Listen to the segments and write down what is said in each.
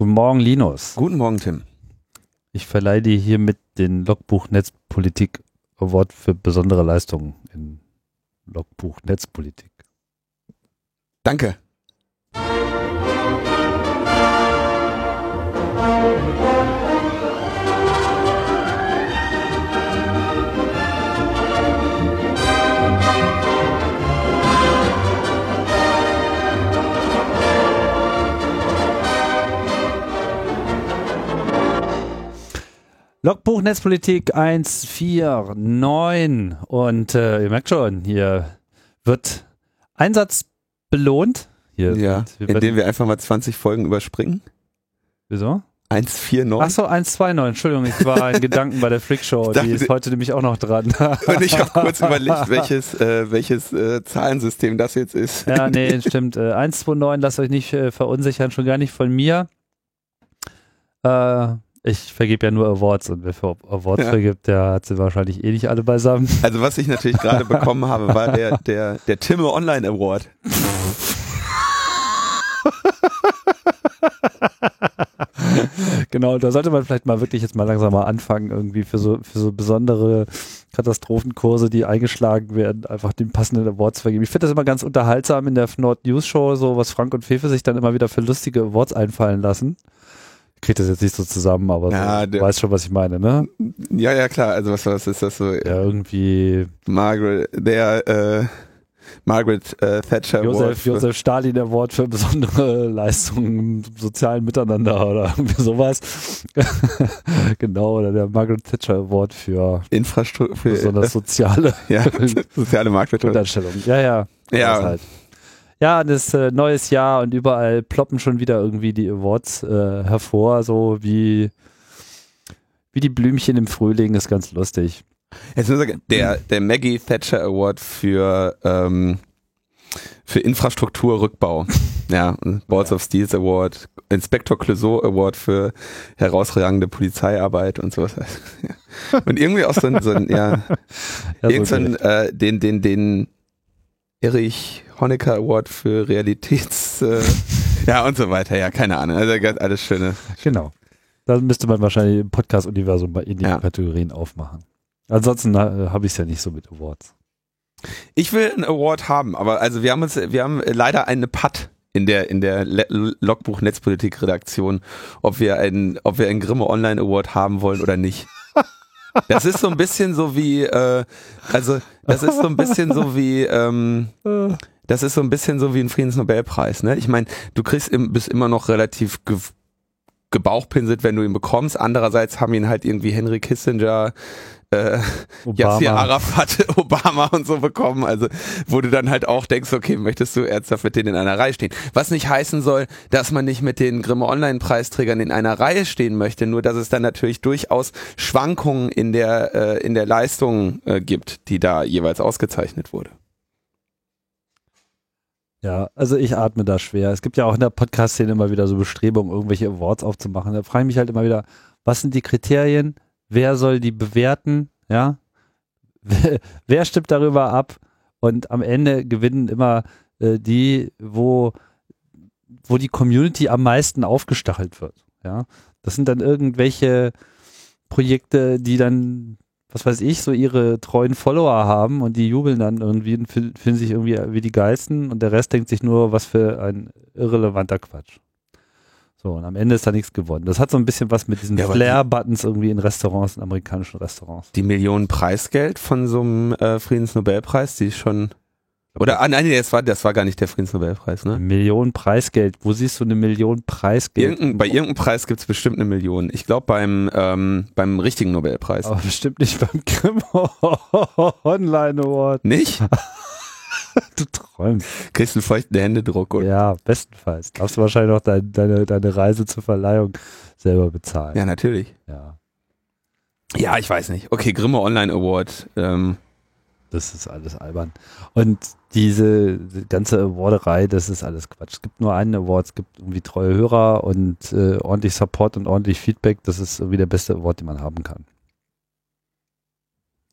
Guten Morgen, Linus. Guten Morgen, Tim. Ich verleihe dir hiermit den Logbuch Netzpolitik Award für besondere Leistungen in Logbuch Netzpolitik. Danke. Logbuch Netzpolitik 149 und äh, ihr merkt schon, hier wird Einsatz belohnt. Hier Ja, wir indem wir einfach mal 20 Folgen überspringen. Wieso? 1,49. Achso, 129, Entschuldigung, ich war in Gedanken bei der Freakshow, die ist heute nämlich auch noch dran. Und ich habe kurz überlegt, welches, äh, welches äh, Zahlensystem das jetzt ist. Ja, nee, stimmt. Äh, 129, lasst euch nicht äh, verunsichern, schon gar nicht von mir. Äh, ich vergebe ja nur Awards und wer für Awards Ja. vergibt, der hat sie wahrscheinlich eh nicht alle beisammen. Also was ich natürlich gerade bekommen habe, war der, der, der Timme Online Award. genau, da sollte man vielleicht mal wirklich jetzt mal langsam mal anfangen, irgendwie für so, für so besondere Katastrophenkurse, die eingeschlagen werden, einfach den passenden Awards zu vergeben. Ich finde das immer ganz unterhaltsam in der Nord News Show, so was Frank und Fefe sich dann immer wieder für lustige Awards einfallen lassen. Kriege das jetzt nicht so zusammen, aber Ja, so, du weißt schon, was ich meine, ne? Ja, ja, klar. Also was, was ist das so? Ja, irgendwie Margaret, der äh, Margaret äh, Thatcher Award. Josef, für- Josef Stalin Award für besondere Leistungen im sozialen Miteinander oder irgendwie sowas. genau, oder der Margaret Thatcher Award für Infrastruktur für besonders soziale äh, ja, soziale Marktwirtschaft. Ja, ja. Ja. Halt. Ja, das äh, neues Jahr und überall ploppen schon wieder irgendwie die Awards äh, hervor, so wie, wie die Blümchen im Frühling, ist ganz lustig. Jetzt muss ich sagen, der, der Maggie Thatcher Award für, ähm, für Infrastrukturrückbau. Ja, Balls of Steels Award, Inspector Clouseau Award für herausragende Polizeiarbeit und sowas. Ja. Und irgendwie auch so ein, so ein ja, Ja, irgend so äh, den, den, den Erich Honecker Award für Realitäts, äh, ja und so weiter. Ja, keine Ahnung. Also ganz alles schöne. Genau. Da müsste man wahrscheinlich im Podcast-Universum mal in die Ja. Kategorien aufmachen. Ansonsten äh, habe ich es ja nicht so mit Awards. Ich will einen Award haben, aber also wir haben uns, wir haben leider eine Patt in der in der Logbuch Netzpolitik Redaktion, ob wir einen, ob wir einen Grimme Online Award haben wollen oder nicht. Das ist so ein bisschen so wie, äh, also das ist so ein bisschen so wie, ähm, das ist so ein bisschen so wie ein Friedensnobelpreis. Ne? Ich meine, du kriegst im, bist immer noch relativ ge gebauchpinselt, wenn du ihn bekommst. Andererseits haben ihn halt irgendwie Henry Kissinger, äh, Yasser Arafat, Obama und so bekommen, also wo du dann halt auch denkst, okay, möchtest du ernsthaft mit denen in einer Reihe stehen? Was nicht heißen soll, dass man nicht mit den Grimme Online-Preisträgern in einer Reihe stehen möchte, nur dass es dann natürlich durchaus Schwankungen in der, äh, in der Leistung äh, gibt, die da jeweils ausgezeichnet wurde. Ja, also ich atme da schwer. Es gibt ja auch in der Podcast-Szene immer wieder so Bestrebungen, irgendwelche Awards aufzumachen. Da frage ich mich halt immer wieder, was sind die Kriterien? Wer soll die bewerten? Ja? Wer, stimmt darüber ab? Und am Ende gewinnen immer äh, die, wo, wo die Community am meisten aufgestachelt wird. Ja? Das sind dann irgendwelche Projekte, die dann was weiß ich, so ihre treuen Follower haben und die jubeln dann irgendwie und fühlen sich irgendwie wie die Geilsten und der Rest denkt sich nur, was für ein irrelevanter Quatsch. So, und am Ende ist da nichts gewonnen. Das hat so ein bisschen was mit diesen Ja, Flair-Buttons irgendwie in Restaurants, in amerikanischen Restaurants. Die Millionen Preisgeld von so einem äh, Friedensnobelpreis, die ist schon oder ah, nein, nee, das war das war gar nicht der Friedensnobelpreis, ne? Million Preisgeld. Wo siehst du eine Million Preisgeld? Irgendein, bei irgendeinem Preis gibt's bestimmt eine Million. Ich glaube beim ähm, beim richtigen Nobelpreis. Aber bestimmt nicht beim Grimm Online Award. Nicht? Du träumst. Kriegst einen feuchten Händedruck und Ja, bestenfalls. Darfst du wahrscheinlich noch dein, deine, deine Reise zur Verleihung selber bezahlen. ja, natürlich. ja. Ja, ich weiß nicht. Okay, Grimme Online Award. Ähm, Das ist alles albern. Und diese die ganze Awarderei, das ist alles Quatsch. Es gibt nur einen Award, es gibt irgendwie treue Hörer und äh, ordentlich Support und ordentlich Feedback. Das ist irgendwie der beste Award, den man haben kann.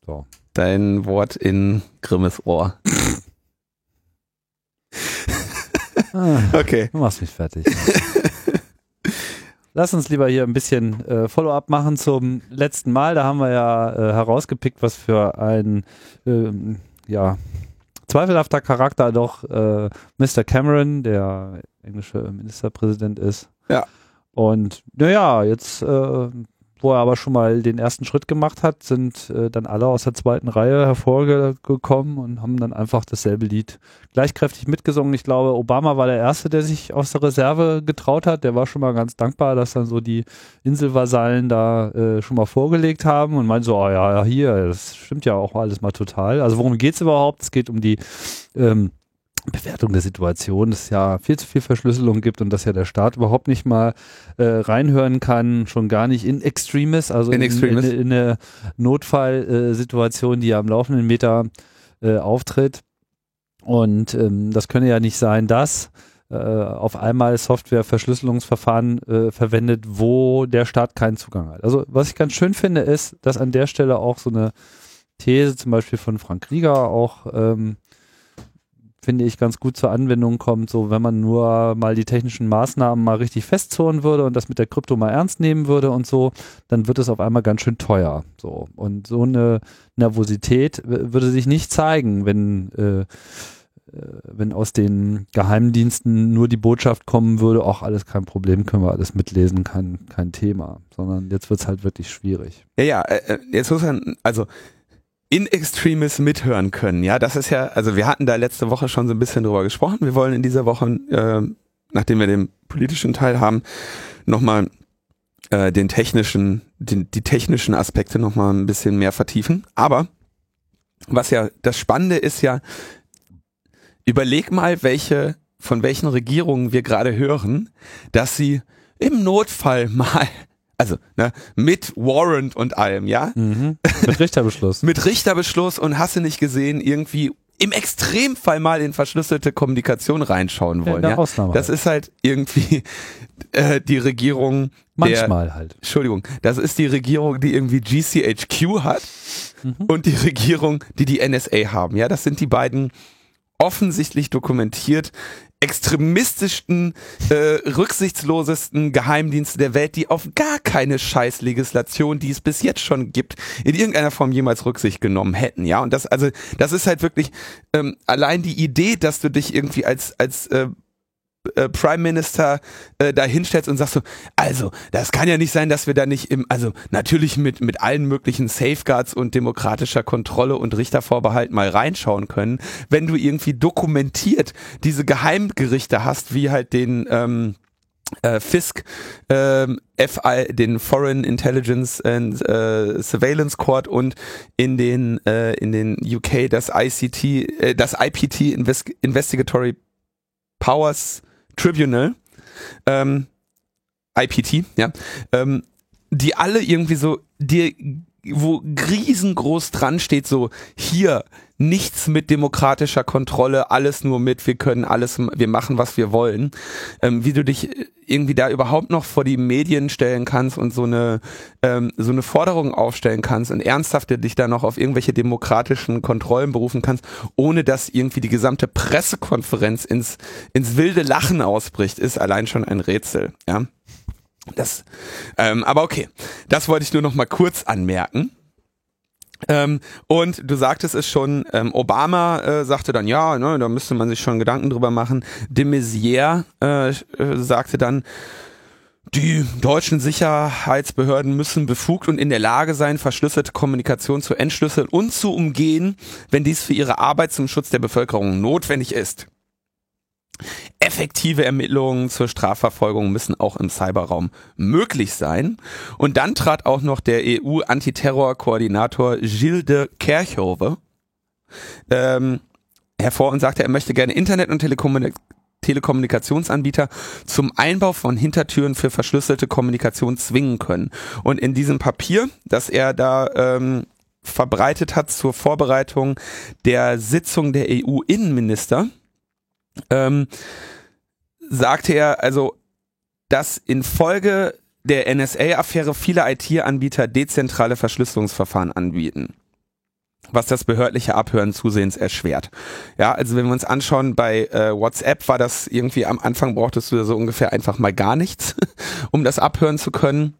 So. dein Wort in Grimmes Ohr. Ah, Okay. du machst mich fertig. lass uns lieber hier ein bisschen äh, Follow-up machen zum letzten Mal. Da haben wir ja äh, herausgepickt, was für ein ähm, ja, zweifelhafter Charakter doch äh, Mr. Cameron, der englische Ministerpräsident ist. Ja. Und naja, jetzt äh, wo er aber schon mal den ersten Schritt gemacht hat, sind äh, dann alle aus der zweiten Reihe hervorgekommen und haben dann einfach dasselbe Lied gleichkräftig mitgesungen. Ich glaube, Obama war der Erste, der sich aus der Reserve getraut hat. Der war schon mal ganz dankbar, dass dann so die Inselvasallen da äh, schon mal vorgelegt haben und meinte so, oh ja, hier, das stimmt ja auch alles mal total. Also worum geht's überhaupt? Es geht um die ähm, Bewertung der Situation, dass es ja viel zu viel Verschlüsselung gibt und dass ja der Staat überhaupt nicht mal äh, reinhören kann, schon gar nicht in Extremis, also in, in, in, in eine Notfallsituation, die ja am laufenden Meter äh, auftritt. Und ähm, das könne ja nicht sein, dass äh, auf einmal Software-Verschlüsselungsverfahren äh, verwendet, wo der Staat keinen Zugang hat. Also was ich ganz schön finde, ist, dass an der Stelle auch so eine These zum Beispiel von Frank Rieger auch ähm, finde ich, ganz gut zur Anwendung kommt, so wenn man nur mal die technischen Maßnahmen mal richtig festzurren würde und das mit der Krypto mal ernst nehmen würde und so, dann wird es auf einmal ganz schön teuer. So. Und so eine Nervosität würde sich nicht zeigen, wenn äh, äh, wenn aus den Geheimdiensten nur die Botschaft kommen würde, auch alles kein Problem, können wir alles mitlesen, kein, kein Thema. Sondern jetzt wird es halt wirklich schwierig. Ja, ja, äh, äh, jetzt muss man, also in Extremis mithören können. Ja, das ist ja, also wir hatten da letzte Woche schon so ein bisschen drüber gesprochen. Wir wollen in dieser Woche, äh, nachdem wir den politischen Teil haben, nochmal äh, den technischen, den, die technischen Aspekte nochmal ein bisschen mehr vertiefen. Aber was ja das Spannende ist ja, überleg mal, welche, von welchen Regierungen wir gerade hören, dass sie im Notfall mal also ne, mit Warrant und allem, ja? Mhm. Mit Richterbeschluss. mit Richterbeschluss und hast du nicht gesehen, irgendwie im Extremfall mal in verschlüsselte Kommunikation reinschauen wollen. Ja, ja? Ausnahme Das halt. ist halt irgendwie äh, die Regierung. Manchmal der, halt. Entschuldigung, das ist die Regierung, die irgendwie GCHQ hat mhm. und die Regierung, die die NSA haben. Ja, das sind die beiden offensichtlich dokumentiert extremistischsten, äh, rücksichtslosesten Geheimdienste der Welt, die auf gar keine Scheißlegislation, die es bis jetzt schon gibt, in irgendeiner Form jemals Rücksicht genommen hätten, ja. Und das, also, das ist halt wirklich ähm, allein die Idee, dass du dich irgendwie als als äh, äh, Prime Minister äh, da hinstellst und sagst so, also, das kann ja nicht sein, dass wir da nicht im, also natürlich mit, mit allen möglichen Safeguards und demokratischer Kontrolle und Richtervorbehalt mal reinschauen können, wenn du irgendwie dokumentiert diese Geheimgerichte hast, wie halt den ähm, äh, FISC, ähm, FI, den Foreign Intelligence and äh, Surveillance Court und in den äh, in den UK das ICT, äh, das IPT Invest Investigatory Powers Tribunal, ähm, IPT, ja, ähm, die alle irgendwie so, die, wo riesengroß dran steht, so hier nichts mit demokratischer Kontrolle, alles nur mit, wir können alles, wir machen, was wir wollen. Ähm, wie du dich irgendwie da überhaupt noch vor die Medien stellen kannst und so eine, ähm, so eine Forderung aufstellen kannst und ernsthaft dich da noch auf irgendwelche demokratischen Kontrollen berufen kannst, ohne dass irgendwie die gesamte Pressekonferenz ins, ins wilde Lachen ausbricht, ist allein schon ein Rätsel, ja. Das, ähm, aber okay, das wollte ich nur noch mal kurz anmerken. Ähm, und du sagtest es schon, ähm, Obama äh, sagte dann, ja, ne, da müsste man sich schon Gedanken drüber machen. De Maizière äh, äh, sagte dann, die deutschen Sicherheitsbehörden müssen befugt und in der Lage sein, verschlüsselte Kommunikation zu entschlüsseln und zu umgehen, wenn dies für ihre Arbeit zum Schutz der Bevölkerung notwendig ist. Effektive Ermittlungen zur Strafverfolgung müssen auch im Cyberraum möglich sein. Und dann trat auch noch der EU-Antiterror-Koordinator Gilles de Kerchove ähm, hervor und sagte, er möchte gerne Internet- und Telekommunik Telekommunikationsanbieter zum Einbau von Hintertüren für verschlüsselte Kommunikation zwingen können. Und in diesem Papier, das er da ähm, verbreitet hat zur Vorbereitung der Sitzung der EU-Innenminister, ähm, sagte er, also, dass infolge der NSA-Affäre viele IT-Anbieter dezentrale Verschlüsselungsverfahren anbieten. was das behördliche Abhören zusehends erschwert. Ja, also wenn wir uns anschauen, bei äh, WhatsApp war das irgendwie am Anfang brauchtest du so ungefähr einfach mal gar nichts, um das abhören zu können.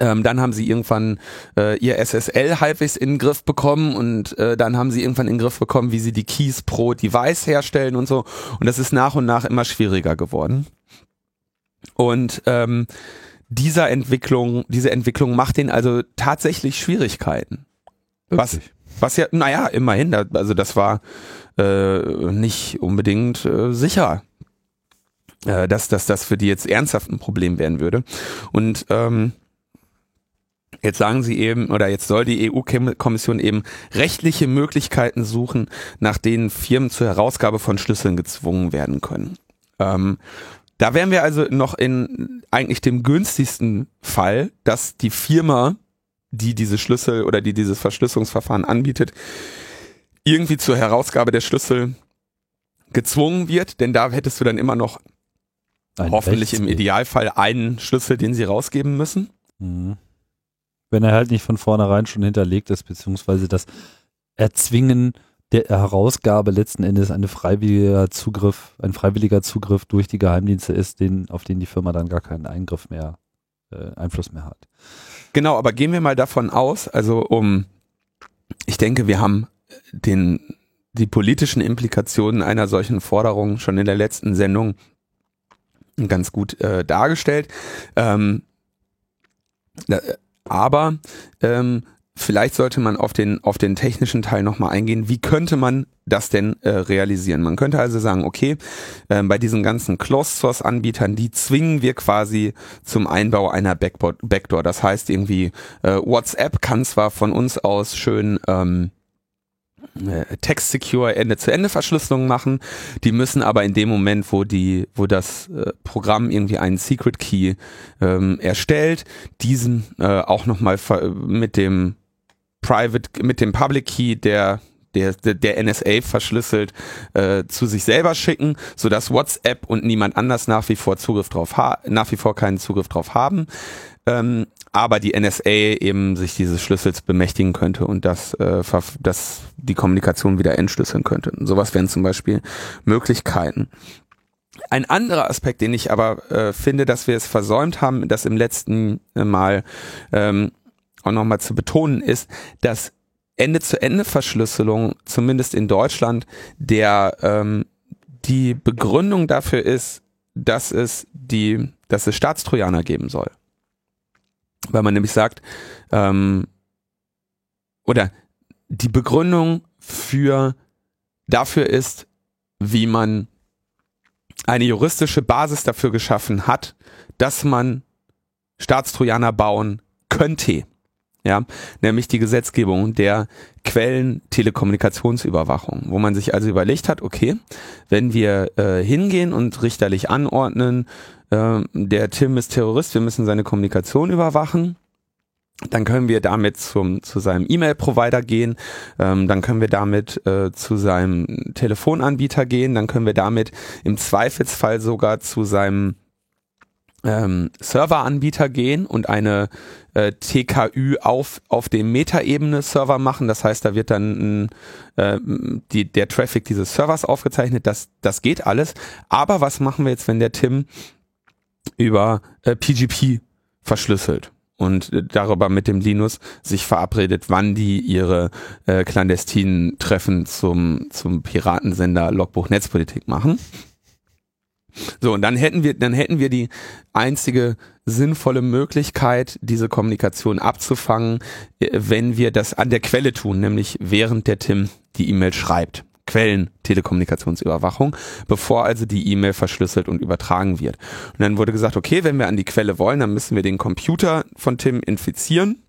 Ähm, dann haben sie irgendwann äh, ihr SSL halbwegs in den Griff bekommen und äh, dann haben sie irgendwann in den Griff bekommen, wie sie die Keys pro Device herstellen und so. Und das ist nach und nach immer schwieriger geworden. Und ähm, dieser Entwicklung, diese Entwicklung macht ihnen also tatsächlich Schwierigkeiten. Was, was ja, naja, immerhin, also das war äh, nicht unbedingt äh, sicher, äh, dass, dass das für die jetzt ernsthaft ein Problem werden würde. Und ähm, Jetzt sagen sie eben, oder jetzt soll die EU-Kommission eben rechtliche Möglichkeiten suchen, nach denen Firmen zur Herausgabe von Schlüsseln gezwungen werden können. Ähm, da wären wir also noch in eigentlich dem günstigsten Fall, dass die Firma, die diese Schlüssel oder die dieses Verschlüsselungsverfahren anbietet, irgendwie zur Herausgabe der Schlüssel gezwungen wird, denn da hättest du dann immer noch Ein hoffentlich im Idealfall einen Schlüssel, den sie rausgeben müssen. Mhm wenn er halt nicht von vornherein schon hinterlegt ist, beziehungsweise das Erzwingen der Herausgabe letzten Endes ein freiwilliger Zugriff, ein freiwilliger Zugriff durch die Geheimdienste ist, den, auf den die Firma dann gar keinen Eingriff mehr, äh, Einfluss mehr hat. Genau, aber gehen wir mal davon aus, also um, ich denke, wir haben den, die politischen Implikationen einer solchen Forderung schon in der letzten Sendung ganz gut äh, dargestellt. Ähm, aber ähm, vielleicht sollte man auf den, auf den technischen Teil nochmal eingehen. Wie könnte man das denn äh, realisieren? Man könnte also sagen, okay, äh, bei diesen ganzen Closed-Source-Anbietern, die zwingen wir quasi zum Einbau einer Backdoor. Das heißt irgendwie, äh, WhatsApp kann zwar von uns aus schön ähm, äh, Text-Secure Ende-zu-Ende-Verschlüsselung machen. Die müssen aber in dem Moment, wo die, wo das äh, Programm irgendwie einen Secret Key ähm, erstellt, diesen äh, auch nochmal mit dem Private, mit dem Public Key, der der, der NSA verschlüsselt äh, zu sich selber schicken, so dass WhatsApp und niemand anders nach wie vor Zugriff drauf ha nach wie vor keinen Zugriff drauf haben. Ähm, aber die NSA eben sich dieses Schlüssels bemächtigen könnte und das, äh, das die Kommunikation wieder entschlüsseln könnte. Und sowas wären zum Beispiel Möglichkeiten. Ein anderer Aspekt, den ich aber äh, finde, dass wir es versäumt haben, das im letzten äh, Mal ähm, auch nochmal zu betonen, ist, dass Ende-zu-Ende-Verschlüsselung, zumindest in Deutschland, der ähm, die Begründung dafür ist, dass es die, dass es Staatstrojaner geben soll weil man nämlich sagt, ähm, oder die Begründung für dafür ist, wie man eine juristische Basis dafür geschaffen hat, dass man Staatstrojaner bauen könnte. Ja, nämlich die Gesetzgebung der Quellen-Telekommunikationsüberwachung, wo man sich also überlegt hat, okay, wenn wir äh, hingehen und richterlich anordnen, äh, der Tim ist Terrorist, wir müssen seine Kommunikation überwachen, dann können wir damit zum, zu seinem E-Mail-Provider gehen, ähm, dann können wir damit äh, zu seinem Telefonanbieter gehen, dann können wir damit im Zweifelsfall sogar zu seinem ähm, Serveranbieter gehen und eine äh, TKÜ auf, auf dem Metaebene-Server machen. Das heißt, da wird dann äh, die, der Traffic dieses Servers aufgezeichnet. Das, das geht alles. Aber was machen wir jetzt, wenn der Tim über äh, PGP verschlüsselt? und äh, darüber mit dem Linus sich verabredet, wann die ihre äh, clandestinen Treffen zum, zum Piratensender Logbuch Netzpolitik machen. So, und dann hätten wir, dann hätten wir die einzige sinnvolle Möglichkeit, diese Kommunikation abzufangen, äh, wenn wir das an der Quelle tun, nämlich während der Tim die E-Mail schreibt. Quellen Telekommunikationsüberwachung, bevor also die E-Mail verschlüsselt und übertragen wird. Und dann wurde gesagt, okay, wenn wir an die Quelle wollen, dann müssen wir den Computer von Tim infizieren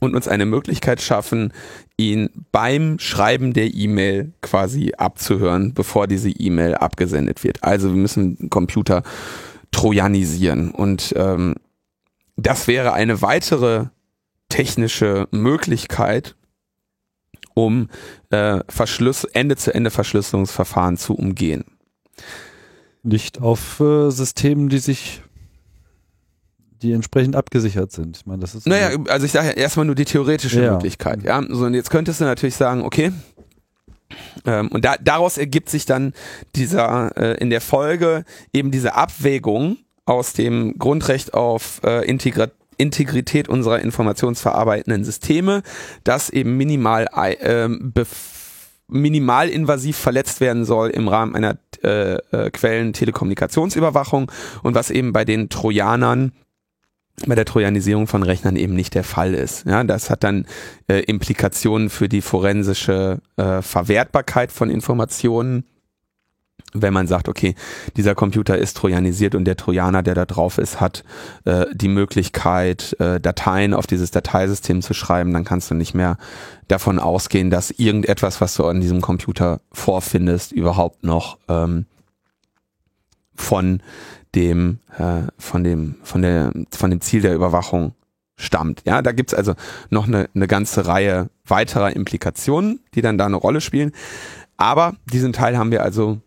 und uns eine Möglichkeit schaffen, ihn beim Schreiben der E-Mail quasi abzuhören, bevor diese E-Mail abgesendet wird. Also wir müssen den Computer trojanisieren und ähm, das wäre eine weitere technische Möglichkeit, um äh, Verschluss, Ende-zu-Ende-Verschlüsselungsverfahren zu umgehen. Nicht auf äh, Systemen, die sich die entsprechend abgesichert sind. Ich meine, das ist naja, also ich sage ja erstmal nur die theoretische Ja. Möglichkeit. Ja, so und jetzt könntest du natürlich sagen, okay. Ähm, und da, daraus ergibt sich dann dieser äh, in der Folge eben diese Abwägung aus dem Grundrecht auf äh, Integra Integrität unserer informationsverarbeitenden Systeme, das eben minimal bef- minimalinvasiv verletzt werden soll im Rahmen einer äh, äh, Quellen-Telekommunikationsüberwachung und was eben bei den Trojanern bei der Trojanisierung von Rechnern eben nicht der Fall ist. Ja, das hat dann äh, Implikationen für die forensische äh, Verwertbarkeit von Informationen. Wenn man sagt, okay, dieser Computer ist trojanisiert und der Trojaner, der da drauf ist, hat äh, die Möglichkeit, äh, Dateien auf dieses Dateisystem zu schreiben, dann kannst du nicht mehr davon ausgehen, dass irgendetwas, was du an diesem Computer vorfindest, überhaupt noch ähm, von dem, äh, von dem, von der, von dem Ziel der Überwachung stammt. Ja, da gibt's also noch eine, eine ganze Reihe weiterer Implikationen, die dann da eine Rolle spielen. Aber diesen Teil haben wir also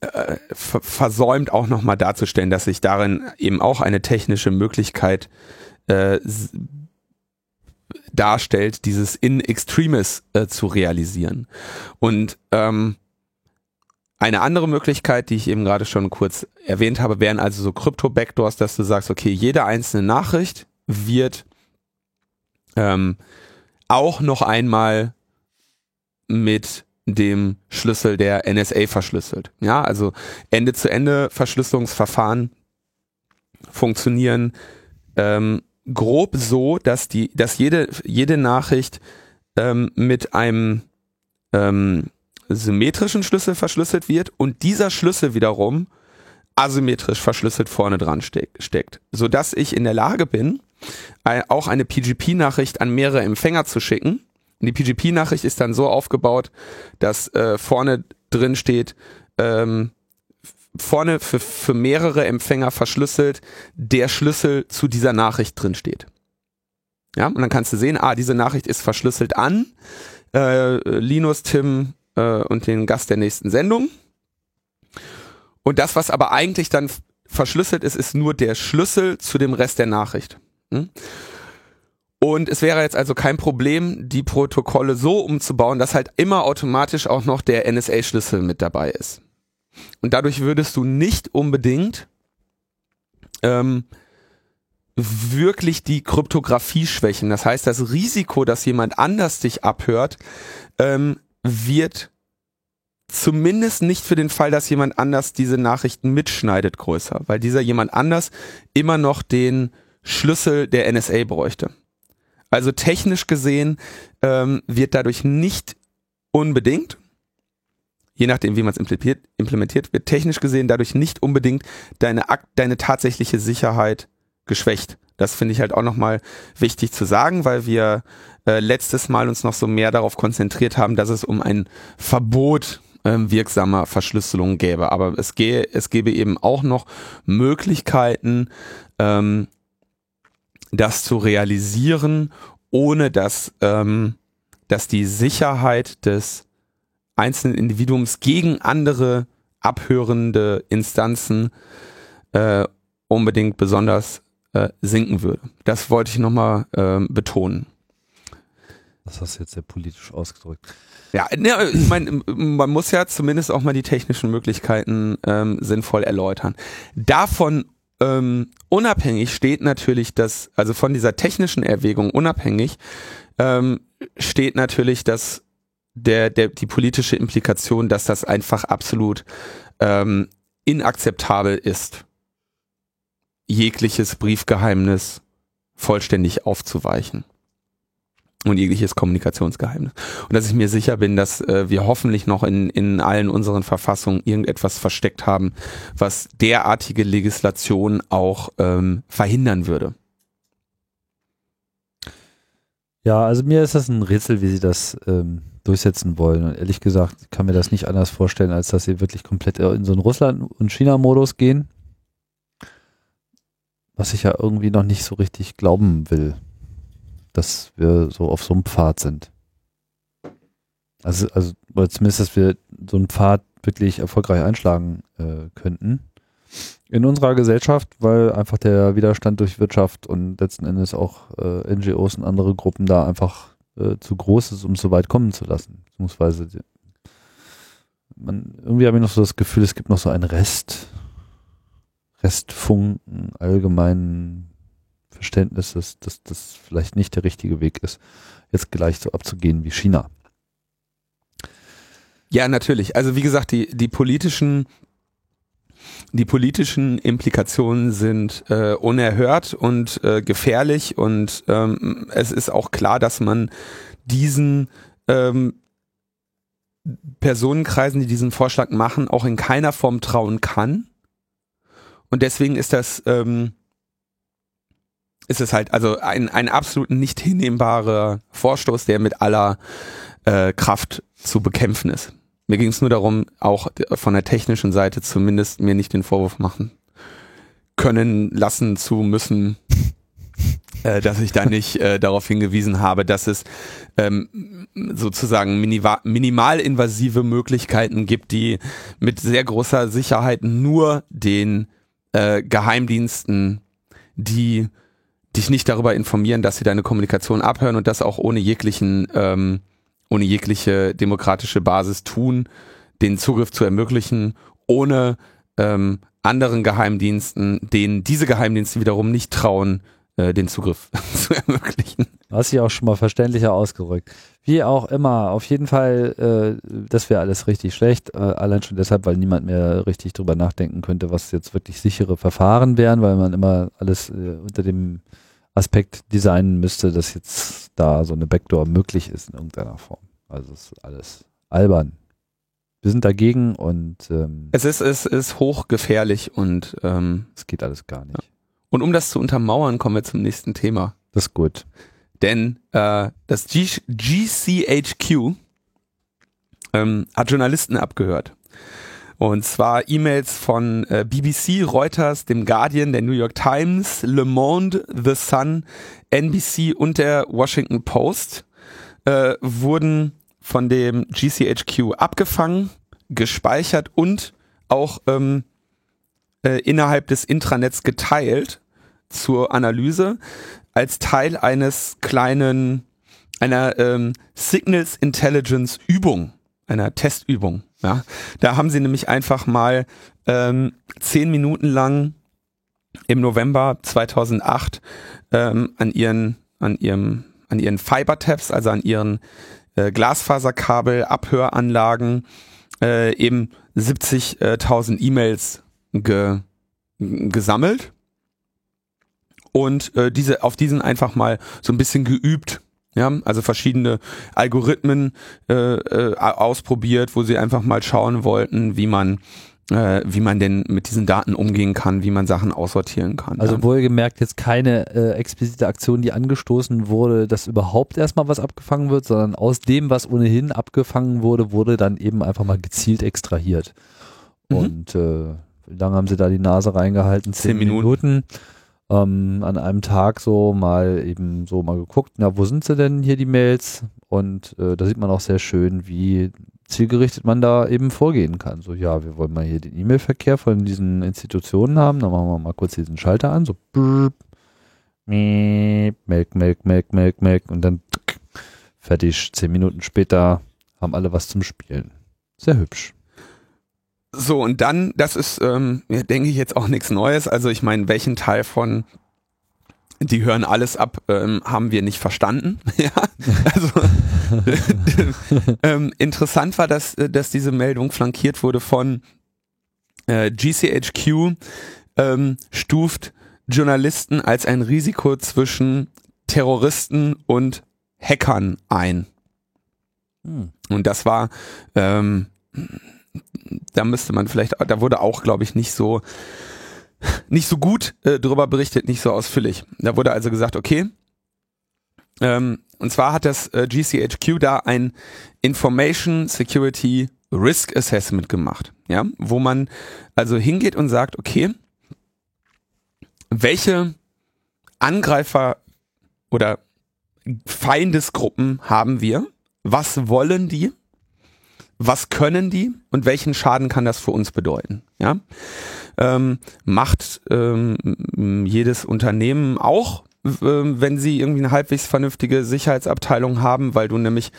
äh, ver versäumt auch nochmal darzustellen, dass sich darin eben auch eine technische Möglichkeit äh, darstellt, dieses in extremis äh, zu realisieren. Und ähm, eine andere Möglichkeit, die ich eben gerade schon kurz erwähnt habe, wären also so Krypto-Backdoors, dass du sagst, okay, jede einzelne Nachricht wird ähm, auch noch einmal mit dem Schlüssel der NSA verschlüsselt. Ja, also Ende-zu-Ende-Verschlüsselungsverfahren funktionieren ähm, grob so, dass die, dass jede jede Nachricht ähm, mit einem ähm, symmetrischen Schlüssel verschlüsselt wird und dieser Schlüssel wiederum asymmetrisch verschlüsselt vorne dran steck, steckt, so dass ich in der Lage bin, äh, auch eine PGP-Nachricht an mehrere Empfänger zu schicken. Die PGP-Nachricht ist dann so aufgebaut, dass äh, vorne drin steht, ähm, vorne für, für mehrere Empfänger verschlüsselt der Schlüssel zu dieser Nachricht drin steht. Ja, und dann kannst du sehen, ah, diese Nachricht ist verschlüsselt an äh, Linus, Tim äh, und den Gast der nächsten Sendung. Und das, was aber eigentlich dann verschlüsselt ist, ist nur der Schlüssel zu dem Rest der Nachricht. Hm? Und es wäre jetzt also kein Problem, die Protokolle so umzubauen, dass halt immer automatisch auch noch der NSA-Schlüssel mit dabei ist. Und dadurch würdest du nicht unbedingt ähm, wirklich die Kryptographie schwächen. Das heißt, das Risiko, dass jemand anders dich abhört, ähm, wird zumindest nicht für den Fall, dass jemand anders diese Nachrichten mitschneidet, größer, weil dieser jemand anders immer noch den Schlüssel der NSA bräuchte. Also technisch gesehen ähm, wird dadurch nicht unbedingt, je nachdem wie man es implementiert, implementiert, wird technisch gesehen dadurch nicht unbedingt deine, deine tatsächliche Sicherheit geschwächt. Das finde ich halt auch nochmal wichtig zu sagen, weil wir äh, letztes Mal uns noch so mehr darauf konzentriert haben, dass es um ein Verbot ähm, wirksamer Verschlüsselung gäbe. Aber es, gehe, es gäbe eben auch noch Möglichkeiten, ähm, das zu realisieren, ohne dass, ähm, dass die Sicherheit des einzelnen Individuums gegen andere abhörende Instanzen äh, unbedingt besonders äh, sinken würde. Das wollte ich nochmal ähm, betonen. Das hast du jetzt sehr politisch ausgedrückt. Ja, ne, ich meine, man muss ja zumindest auch mal die technischen Möglichkeiten ähm, sinnvoll erläutern. Davon ähm, unabhängig steht natürlich das, also von dieser technischen Erwägung unabhängig, ähm, steht natürlich das, der, der, die politische Implikation, dass das einfach absolut ähm, inakzeptabel ist, jegliches Briefgeheimnis vollständig aufzuweichen und jegliches Kommunikationsgeheimnis. Und dass ich mir sicher bin, dass äh, wir hoffentlich noch in, in allen unseren Verfassungen irgendetwas versteckt haben, was derartige Legislation auch ähm, verhindern würde. Ja, also mir ist das ein Rätsel, wie sie das ähm, durchsetzen wollen. Und ehrlich gesagt kann mir das nicht anders vorstellen, als dass sie wirklich komplett in so einen Russland- und China-Modus gehen. Was ich ja irgendwie noch nicht so richtig glauben will, dass wir so auf so einem Pfad sind. Also, also zumindest, dass wir so einen Pfad wirklich erfolgreich einschlagen äh, könnten. in unserer Gesellschaft, weil einfach der Widerstand durch Wirtschaft und letzten Endes auch äh, NGOs und andere Gruppen da einfach äh, zu groß ist, um so weit kommen zu lassen. Beziehungsweise man, irgendwie habe ich noch so das Gefühl, es gibt noch so einen Rest, Restfunken allgemeinen Verständnisses, dass das vielleicht nicht der richtige Weg ist, jetzt gleich so abzugehen wie China. Ja, natürlich. Also wie gesagt, die, die politischen die politischen Implikationen sind äh, unerhört und äh, gefährlich und ähm, es ist auch klar, dass man diesen ähm, Personenkreisen, die diesen Vorschlag machen, auch in keiner Form trauen kann. Und deswegen ist das ähm, ist es halt also ein, ein absolut nicht hinnehmbarer Vorstoß, der mit aller äh, Kraft zu bekämpfen ist. Mir ging es nur darum, auch von der technischen Seite zumindest mir nicht den Vorwurf machen können lassen zu müssen, äh, dass ich da nicht äh, darauf hingewiesen habe, dass es ähm, sozusagen minimalinvasive Möglichkeiten gibt, die mit sehr großer Sicherheit nur den äh, Geheimdiensten, die dich nicht darüber informieren, dass sie deine Kommunikation abhören und das auch ohne jeglichen ähm, ohne jegliche demokratische Basis tun, den Zugriff zu ermöglichen, ohne ähm, anderen Geheimdiensten, denen diese Geheimdienste wiederum nicht trauen, äh, den Zugriff zu ermöglichen. Hast du auch schon mal verständlicher ausgerückt. Wie auch immer, auf jeden Fall, äh, das wäre alles richtig schlecht, äh, allein schon deshalb, weil niemand mehr richtig drüber nachdenken könnte, was jetzt wirklich sichere Verfahren wären, weil man immer alles äh, unter dem Aspekt designen müsste, dass jetzt da so eine Backdoor möglich ist in irgendeiner Form. Also es ist alles albern. Wir sind dagegen und ähm, es ist es ist hochgefährlich und ähm, es geht alles gar nicht. Ja. Und um das zu untermauern, kommen wir zum nächsten Thema. Das ist gut. Denn äh, das G GCHQ ähm, hat Journalisten abgehört. Und zwar E-Mails von äh, BBC, Reuters, dem Guardian, der New York Times, Le Monde, The Sun, NBC und der Washington Post äh, wurden von dem GCHQ abgefangen, gespeichert und auch ähm, äh, innerhalb des Intranets geteilt zur Analyse als Teil eines kleinen einer ähm, Signals Intelligence Übung, einer Testübung. Ja, da haben sie nämlich einfach mal ähm, zehn Minuten lang im November 2008 ähm, an ihren an ihrem an ihren Fiber-Tabs, also an ihren äh, Glasfaserkabel, Abhöranlagen äh, eben 70.000 E-Mails ge gesammelt und äh, diese auf diesen einfach mal so ein bisschen geübt ja, also verschiedene Algorithmen äh, äh, ausprobiert, wo sie einfach mal schauen wollten, wie man äh, wie man denn mit diesen Daten umgehen kann, wie man Sachen aussortieren kann. Also ja. wohlgemerkt jetzt keine äh, explizite Aktion, die angestoßen wurde, dass überhaupt erstmal was abgefangen wird, sondern aus dem, was ohnehin abgefangen wurde, wurde dann eben einfach mal gezielt extrahiert. Mhm. Und äh, wie lange haben sie da die Nase reingehalten? Zehn, Zehn Minuten. Minuten ähm, an einem Tag so mal eben so mal geguckt, na, wo sind sie denn hier die Mails? Und äh, da sieht man auch sehr schön, wie zielgerichtet man da eben vorgehen kann. So, ja, wir wollen mal hier den E-Mail-Verkehr von diesen Institutionen haben, dann machen wir mal kurz diesen Schalter an, so brrr, melk, melk, melk, melk, melk und dann fertig. Zehn Minuten später haben alle was zum Spielen. Sehr hübsch. So, und dann, das ist, ähm, ja, denke ich, jetzt auch nichts Neues. Also ich meine, welchen Teil von die hören alles ab, ähm, haben wir nicht verstanden. ja, also ähm, interessant war, dass, äh, dass diese Meldung flankiert wurde von äh, GCHQ ähm, stuft Journalisten als ein Risiko zwischen Terroristen und Hackern ein. Hm. Und das war ähm, da müsste man vielleicht, da wurde auch, glaube ich, nicht so nicht so gut äh, drüber berichtet, nicht so ausführlich. Da wurde also gesagt, okay, ähm, und zwar hat das äh, GCHQ da ein Information Security Risk Assessment gemacht, ja, wo man also hingeht und sagt, okay, welche Angreifer oder Feindesgruppen haben wir? Was wollen die? Was können die und welchen Schaden kann das für uns bedeuten? Ja, ähm, macht ähm, jedes Unternehmen auch, äh, wenn sie irgendwie eine halbwegs vernünftige Sicherheitsabteilung haben, weil du nämlich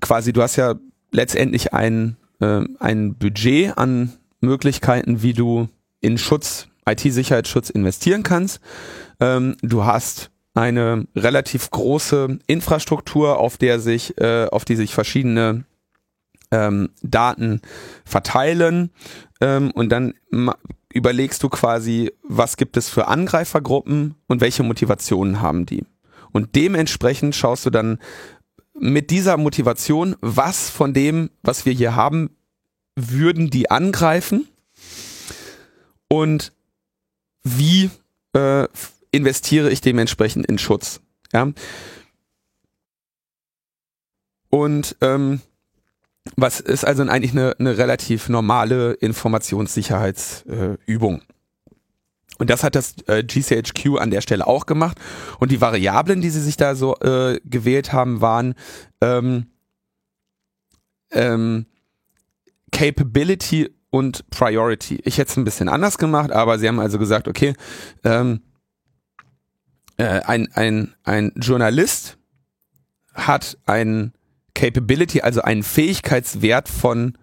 quasi, du hast ja letztendlich ein, äh, ein Budget an Möglichkeiten, wie du in Schutz, IT-Sicherheitsschutz investieren kannst. Ähm, du hast eine relativ große Infrastruktur, auf der sich, äh, auf die sich verschiedene ähm, Daten verteilen ähm, und dann überlegst du quasi, was gibt es für Angreifergruppen und welche Motivationen haben die. Und dementsprechend schaust du dann mit dieser Motivation, was von dem, was wir hier haben, würden die angreifen und wie äh, investiere ich dementsprechend in Schutz. Ja? Und ähm, was ist also eigentlich eine, eine relativ normale Informationssicherheitsübung. Äh, und das hat das äh, GCHQ an der Stelle auch gemacht. Und die Variablen, die sie sich da so äh, gewählt haben, waren ähm, ähm, Capability und Priority. Ich hätte es ein bisschen anders gemacht, aber sie haben also gesagt, okay, ähm, äh, ein, ein, ein Journalist hat ein Capability, also einen Fähigkeitswert von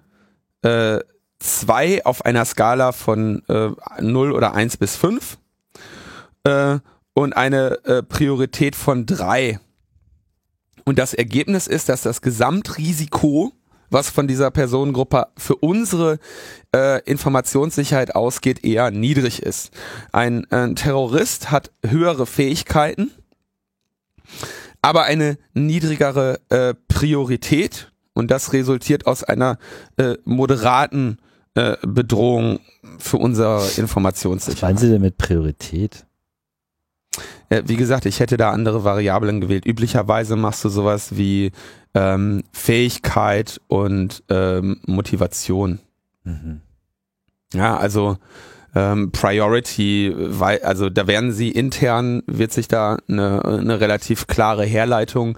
äh, 2 auf einer Skala von äh, 0 oder 1 bis 5 äh, und eine äh, Priorität von 3. Und das Ergebnis ist, dass das Gesamtrisiko, was von dieser Personengruppe für unsere äh, Informationssicherheit ausgeht, eher niedrig ist. Ein, ein Terrorist hat höhere Fähigkeiten aber eine niedrigere äh, Priorität und das resultiert aus einer äh, moderaten äh, Bedrohung für unsere Informationssicherheit. Was meinen Sie denn mit Priorität? Äh, wie gesagt, ich hätte da andere Variablen gewählt. Üblicherweise machst du sowas wie ähm, Fähigkeit und ähm, Motivation. Mhm. Ja, also ähm, Priority, weil, also da werden sie intern, wird sich da eine, eine relativ klare Herleitung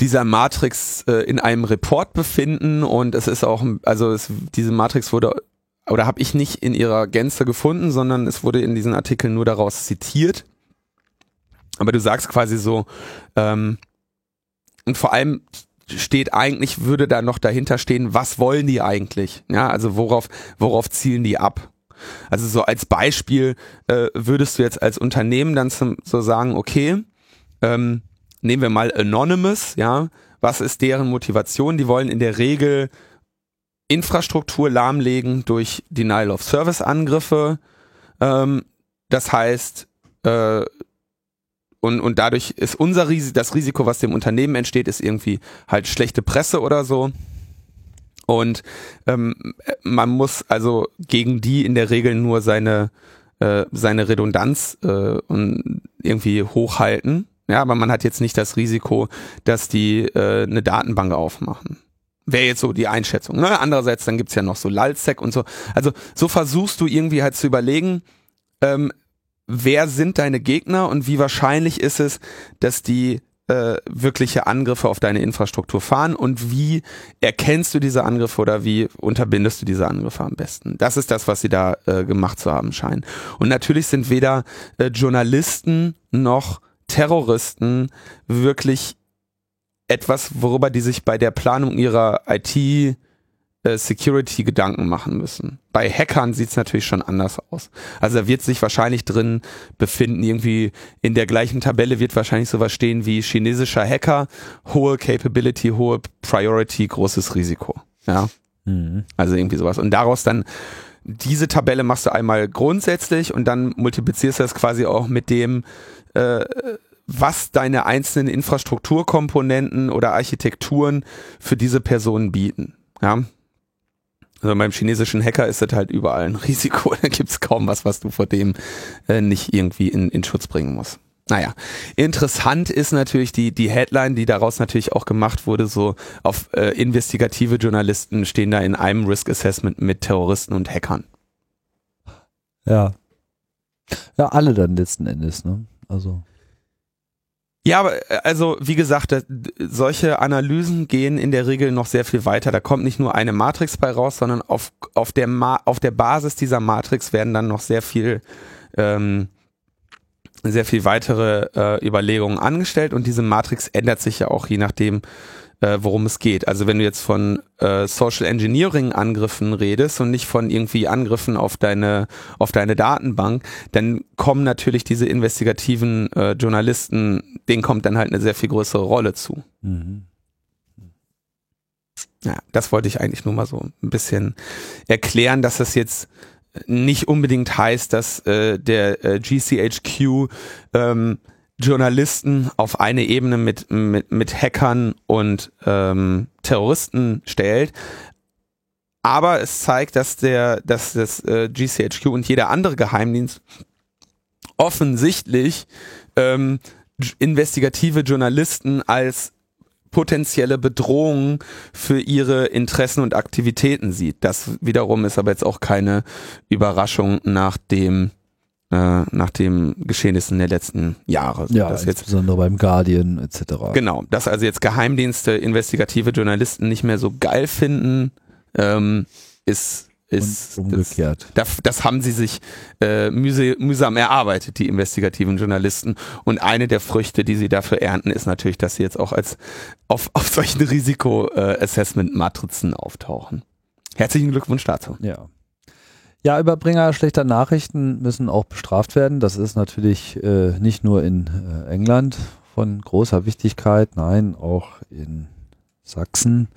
dieser Matrix äh, in einem Report befinden und es ist auch, also es, diese Matrix wurde oder habe ich nicht in ihrer Gänze gefunden, sondern es wurde in diesen Artikeln nur daraus zitiert. Aber du sagst quasi so, ähm, und vor allem steht eigentlich, würde da noch dahinter stehen, was wollen die eigentlich? Ja, also worauf, worauf zielen die ab? Also so als Beispiel äh, würdest du jetzt als Unternehmen dann zum, so sagen, okay, ähm, nehmen wir mal Anonymous, ja, was ist deren Motivation? Die wollen in der Regel Infrastruktur lahmlegen durch Denial of Service Angriffe. Ähm, das heißt, äh, und, und dadurch ist unser Risiko, das Risiko, was dem Unternehmen entsteht, ist irgendwie halt schlechte Presse oder so. Und ähm, man muss also gegen die in der Regel nur seine, äh, seine Redundanz äh, und irgendwie hochhalten. Ja, aber man hat jetzt nicht das Risiko, dass die äh, eine Datenbank aufmachen. Wäre jetzt so die Einschätzung. Ne? Andererseits, dann gibt's ja noch so Lalsec und so. Also so versuchst du irgendwie halt zu überlegen, ähm, wer sind deine Gegner und wie wahrscheinlich ist es, dass die äh, wirkliche Angriffe auf deine Infrastruktur fahren und wie erkennst du diese Angriffe oder wie unterbindest du diese Angriffe am besten? Das ist das, was sie da äh, gemacht zu haben scheinen. Und natürlich sind weder äh, Journalisten noch Terroristen wirklich etwas, worüber die sich bei der Planung ihrer IT äh, Security Gedanken machen müssen. Bei Hackern sieht's natürlich schon anders aus. Also da wird sich wahrscheinlich drin befinden, irgendwie in der gleichen Tabelle wird wahrscheinlich sowas stehen wie chinesischer Hacker, hohe Capability, hohe Priority, großes Risiko. Ja. Mhm. Also irgendwie sowas. Und daraus dann diese Tabelle machst du einmal grundsätzlich und dann multiplizierst du das quasi auch mit dem, äh, was deine einzelnen Infrastrukturkomponenten oder Architekturen für diese Personen bieten. Ja, also beim chinesischen Hacker ist das halt überall ein Risiko. Da gibt's kaum was, was du vor dem äh, nicht irgendwie in, in Schutz bringen musst. Naja, interessant ist natürlich die, die Headline, die daraus natürlich auch gemacht wurde, so auf äh, investigative Journalisten stehen da in einem Risk Assessment mit Terroristen und Hackern. Ja. Ja, alle dann letzten Endes, ne? Also. Ja, aber äh, also wie gesagt, solche Analysen gehen in der Regel noch sehr viel weiter. Da kommt nicht nur eine Matrix bei raus, sondern auf, auf, der, Ma auf der Basis dieser Matrix werden dann noch sehr viel ähm, sehr viel weitere äh, Überlegungen angestellt und diese Matrix ändert sich ja auch je nachdem, äh, worum es geht. Also wenn du jetzt von äh, Social Engineering Angriffen redest und nicht von irgendwie Angriffen auf deine auf deine Datenbank, dann kommen natürlich diese investigativen äh, Journalisten, denen kommt dann halt eine sehr viel größere Rolle zu. Mhm. Ja, das wollte ich eigentlich nur mal so ein bisschen erklären, dass das jetzt nicht unbedingt heißt, dass äh, der äh, GCHQ ähm, Journalisten auf eine Ebene mit, mit, mit Hackern und ähm, Terroristen stellt. Aber es zeigt, dass der, dass das äh, GCHQ und jeder andere Geheimdienst offensichtlich ähm, investigative Journalisten als potenzielle Bedrohungen für ihre Interessen und Aktivitäten sieht. Das wiederum ist aber jetzt auch keine Überraschung nach dem äh, nach den Geschehnissen der letzten Jahre. Ja, das insbesondere beim Guardian etc. Genau, dass also jetzt Geheimdienste investigative Journalisten nicht mehr so geil finden, ähm, ist ist Und umgekehrt. Das, das, haben sie sich äh, mühsam erarbeitet, die investigativen Journalisten. Und eine der Früchte, die sie dafür ernten, ist natürlich, dass sie jetzt auch als auf, auf solchen Risiko-Assessment-Matrizen auftauchen. Herzlichen Glückwunsch dazu. Ja. Ja, Überbringer schlechter Nachrichten müssen auch bestraft werden. Das ist natürlich äh, nicht nur in äh, England von großer Wichtigkeit, nein, auch in Sachsen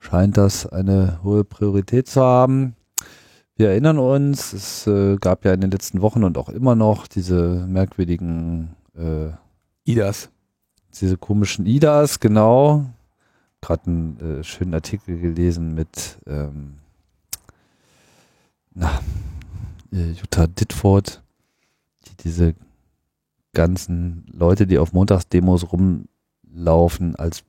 scheint das eine hohe Priorität zu haben. Wir erinnern uns, es äh, gab ja in den letzten Wochen und auch immer noch diese merkwürdigen äh, IDAS. Diese komischen IDAS, genau. Gerade einen äh, schönen Artikel gelesen mit ähm, na, äh, Jutta Ditford, die diese ganzen Leute, die auf Montagsdemos rumlaufen, als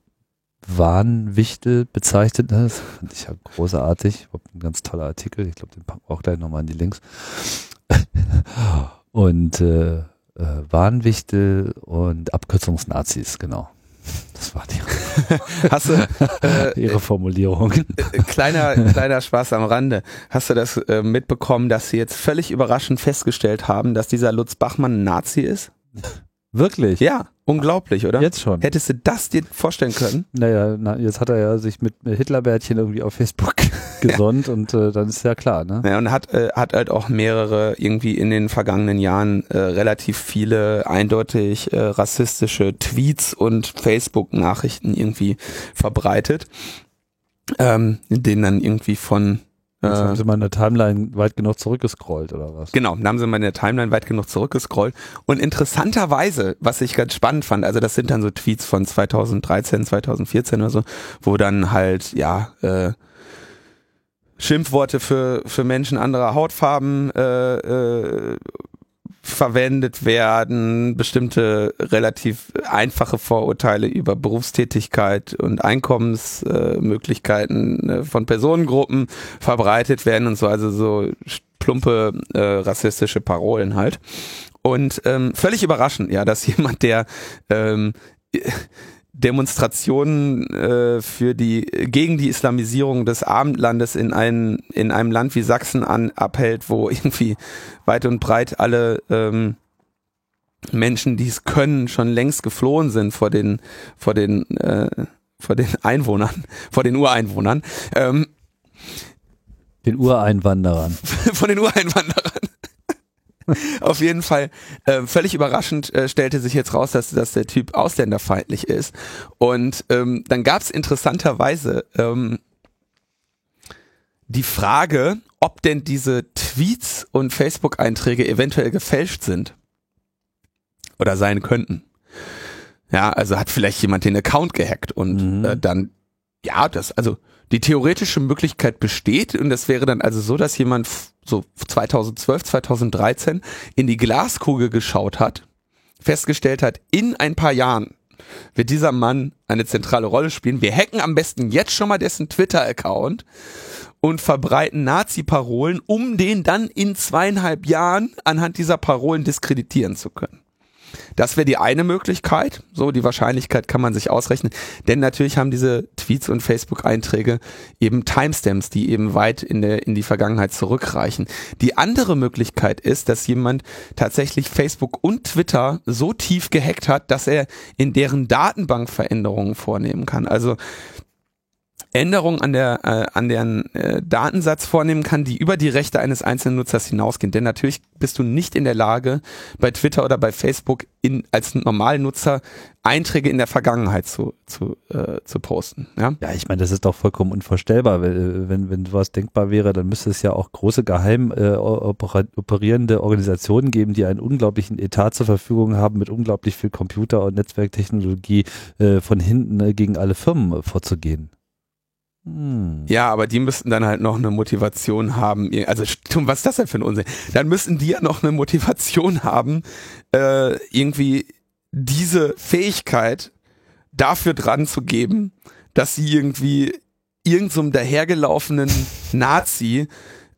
Warnwichtel bezeichnet das. Fand ich ja großartig. Ein ganz toller Artikel. Ich glaube, den packen wir auch gleich nochmal in die Links. und äh, äh, Warnwichtel und Abkürzungsnazis, genau. Das war die Hast du äh, ihre Formulierung. Äh, kleiner kleiner Spaß am Rande. Hast du das äh, mitbekommen, dass sie jetzt völlig überraschend festgestellt haben, dass dieser Lutz Bachmann ein Nazi ist? Wirklich? Ja, unglaublich, oder? Jetzt schon. Hättest du das dir vorstellen können? Naja, na, jetzt hat er ja sich mit Hitlerbärtchen irgendwie auf Facebook gesonnt und äh, dann ist ja klar, ne? Ja, und hat, äh, hat halt auch mehrere irgendwie in den vergangenen Jahren äh, relativ viele eindeutig äh, rassistische Tweets und Facebook-Nachrichten irgendwie verbreitet, ähm, in denen dann irgendwie von Jetzt haben sie mal in der Timeline weit genug zurückgescrollt oder was? Genau, dann haben sie mal in der Timeline weit genug zurückgescrollt. Und interessanterweise, was ich ganz spannend fand, also das sind dann so Tweets von 2013, 2014 oder so, wo dann halt, ja, äh, Schimpfworte für, für Menschen anderer Hautfarben äh, äh, verwendet werden, bestimmte relativ einfache Vorurteile über Berufstätigkeit und Einkommensmöglichkeiten äh, von Personengruppen verbreitet werden und so, also so plumpe äh, rassistische Parolen halt. Und ähm, völlig überraschend, ja, dass jemand, der ähm, Demonstrationen äh, für die gegen die Islamisierung des Abendlandes in ein, in einem Land wie Sachsen an abhält, wo irgendwie weit und breit alle ähm, Menschen, die es können, schon längst geflohen sind vor den vor den äh, vor den Einwohnern, vor den Ureinwohnern. Ähm, den Ureinwanderern. von den Ureinwanderern. Auf jeden Fall, äh, völlig überraschend äh, stellte sich jetzt raus, dass, dass der Typ ausländerfeindlich ist. Und ähm, dann gab es interessanterweise ähm, die Frage, ob denn diese Tweets und Facebook-Einträge eventuell gefälscht sind oder sein könnten. Ja, also hat vielleicht jemand den Account gehackt und mhm. äh, dann, ja, das, also die theoretische Möglichkeit besteht und das wäre dann also so, dass jemand so 2012, 2013 in die Glaskugel geschaut hat, festgestellt hat, in ein paar Jahren wird dieser Mann eine zentrale Rolle spielen. Wir hacken am besten jetzt schon mal dessen Twitter-Account und verbreiten Nazi-Parolen, um den dann in zweieinhalb Jahren anhand dieser Parolen diskreditieren zu können. Das wäre die eine Möglichkeit. So, die Wahrscheinlichkeit kann man sich ausrechnen. Denn natürlich haben diese Tweets und Facebook-Einträge eben Timestamps, die eben weit in, der, in die Vergangenheit zurückreichen. Die andere Möglichkeit ist, dass jemand tatsächlich Facebook und Twitter so tief gehackt hat, dass er in deren Datenbank Veränderungen vornehmen kann. Also Änderungen an der äh, an deren äh, Datensatz vornehmen kann, die über die Rechte eines einzelnen Nutzers hinausgehen. Denn natürlich bist du nicht in der Lage, bei Twitter oder bei Facebook in, als Normalnutzer Einträge in der Vergangenheit zu, zu, äh, zu posten. Ja, ja ich meine, das ist doch vollkommen unvorstellbar. Wenn, wenn, wenn sowas denkbar wäre, dann müsste es ja auch große geheim äh, operierende Organisationen geben, die einen unglaublichen Etat zur Verfügung haben, mit unglaublich viel Computer- und Netzwerktechnologie äh, von hinten äh, gegen alle Firmen vorzugehen. Hm. Ja, aber die müssten dann halt noch eine Motivation haben. Also, was ist das denn für ein Unsinn? Dann müssten die ja noch eine Motivation haben, äh, irgendwie diese Fähigkeit dafür dran zu geben, dass sie irgendwie irgendeinem so dahergelaufenen Nazi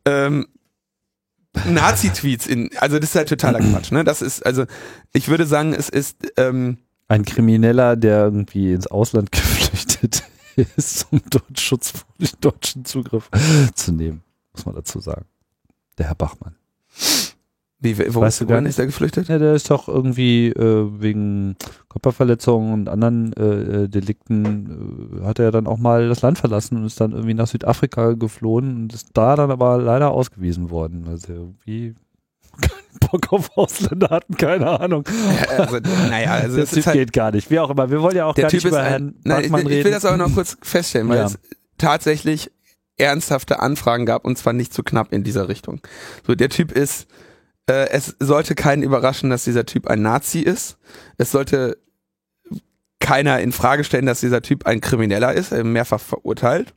ähm, Nazi-Tweets in, also das ist halt totaler Quatsch, ne? Das ist, also ich würde sagen, es ist ähm, ein Krimineller, der irgendwie ins Ausland geflüchtet ist, um dort Schutz vor den deutschen Zugriff zu nehmen, muss man dazu sagen. Der Herr Bachmann. Wie, wo, weißt du gar nicht? ist er geflüchtet? Ja, der ist doch irgendwie äh, wegen Körperverletzungen und anderen äh, äh, Delikten äh, hat er dann auch mal das Land verlassen und ist dann irgendwie nach Südafrika geflohen und ist da dann aber leider ausgewiesen worden. Also irgendwie keinen Bock auf Ausländer hatten, keine Ahnung. Also, naja, also der Typ halt, geht gar nicht. Wie auch immer. Wir wollen ja auch gar nicht über ein, Herrn nein, ich, reden. Ich will das aber noch kurz feststellen, weil ja. es tatsächlich ernsthafte Anfragen gab und zwar nicht zu knapp in dieser Richtung. So, der Typ ist, äh, es sollte keinen überraschen, dass dieser Typ ein Nazi ist. Es sollte keiner in Frage stellen, dass dieser Typ ein Krimineller ist, mehrfach verurteilt.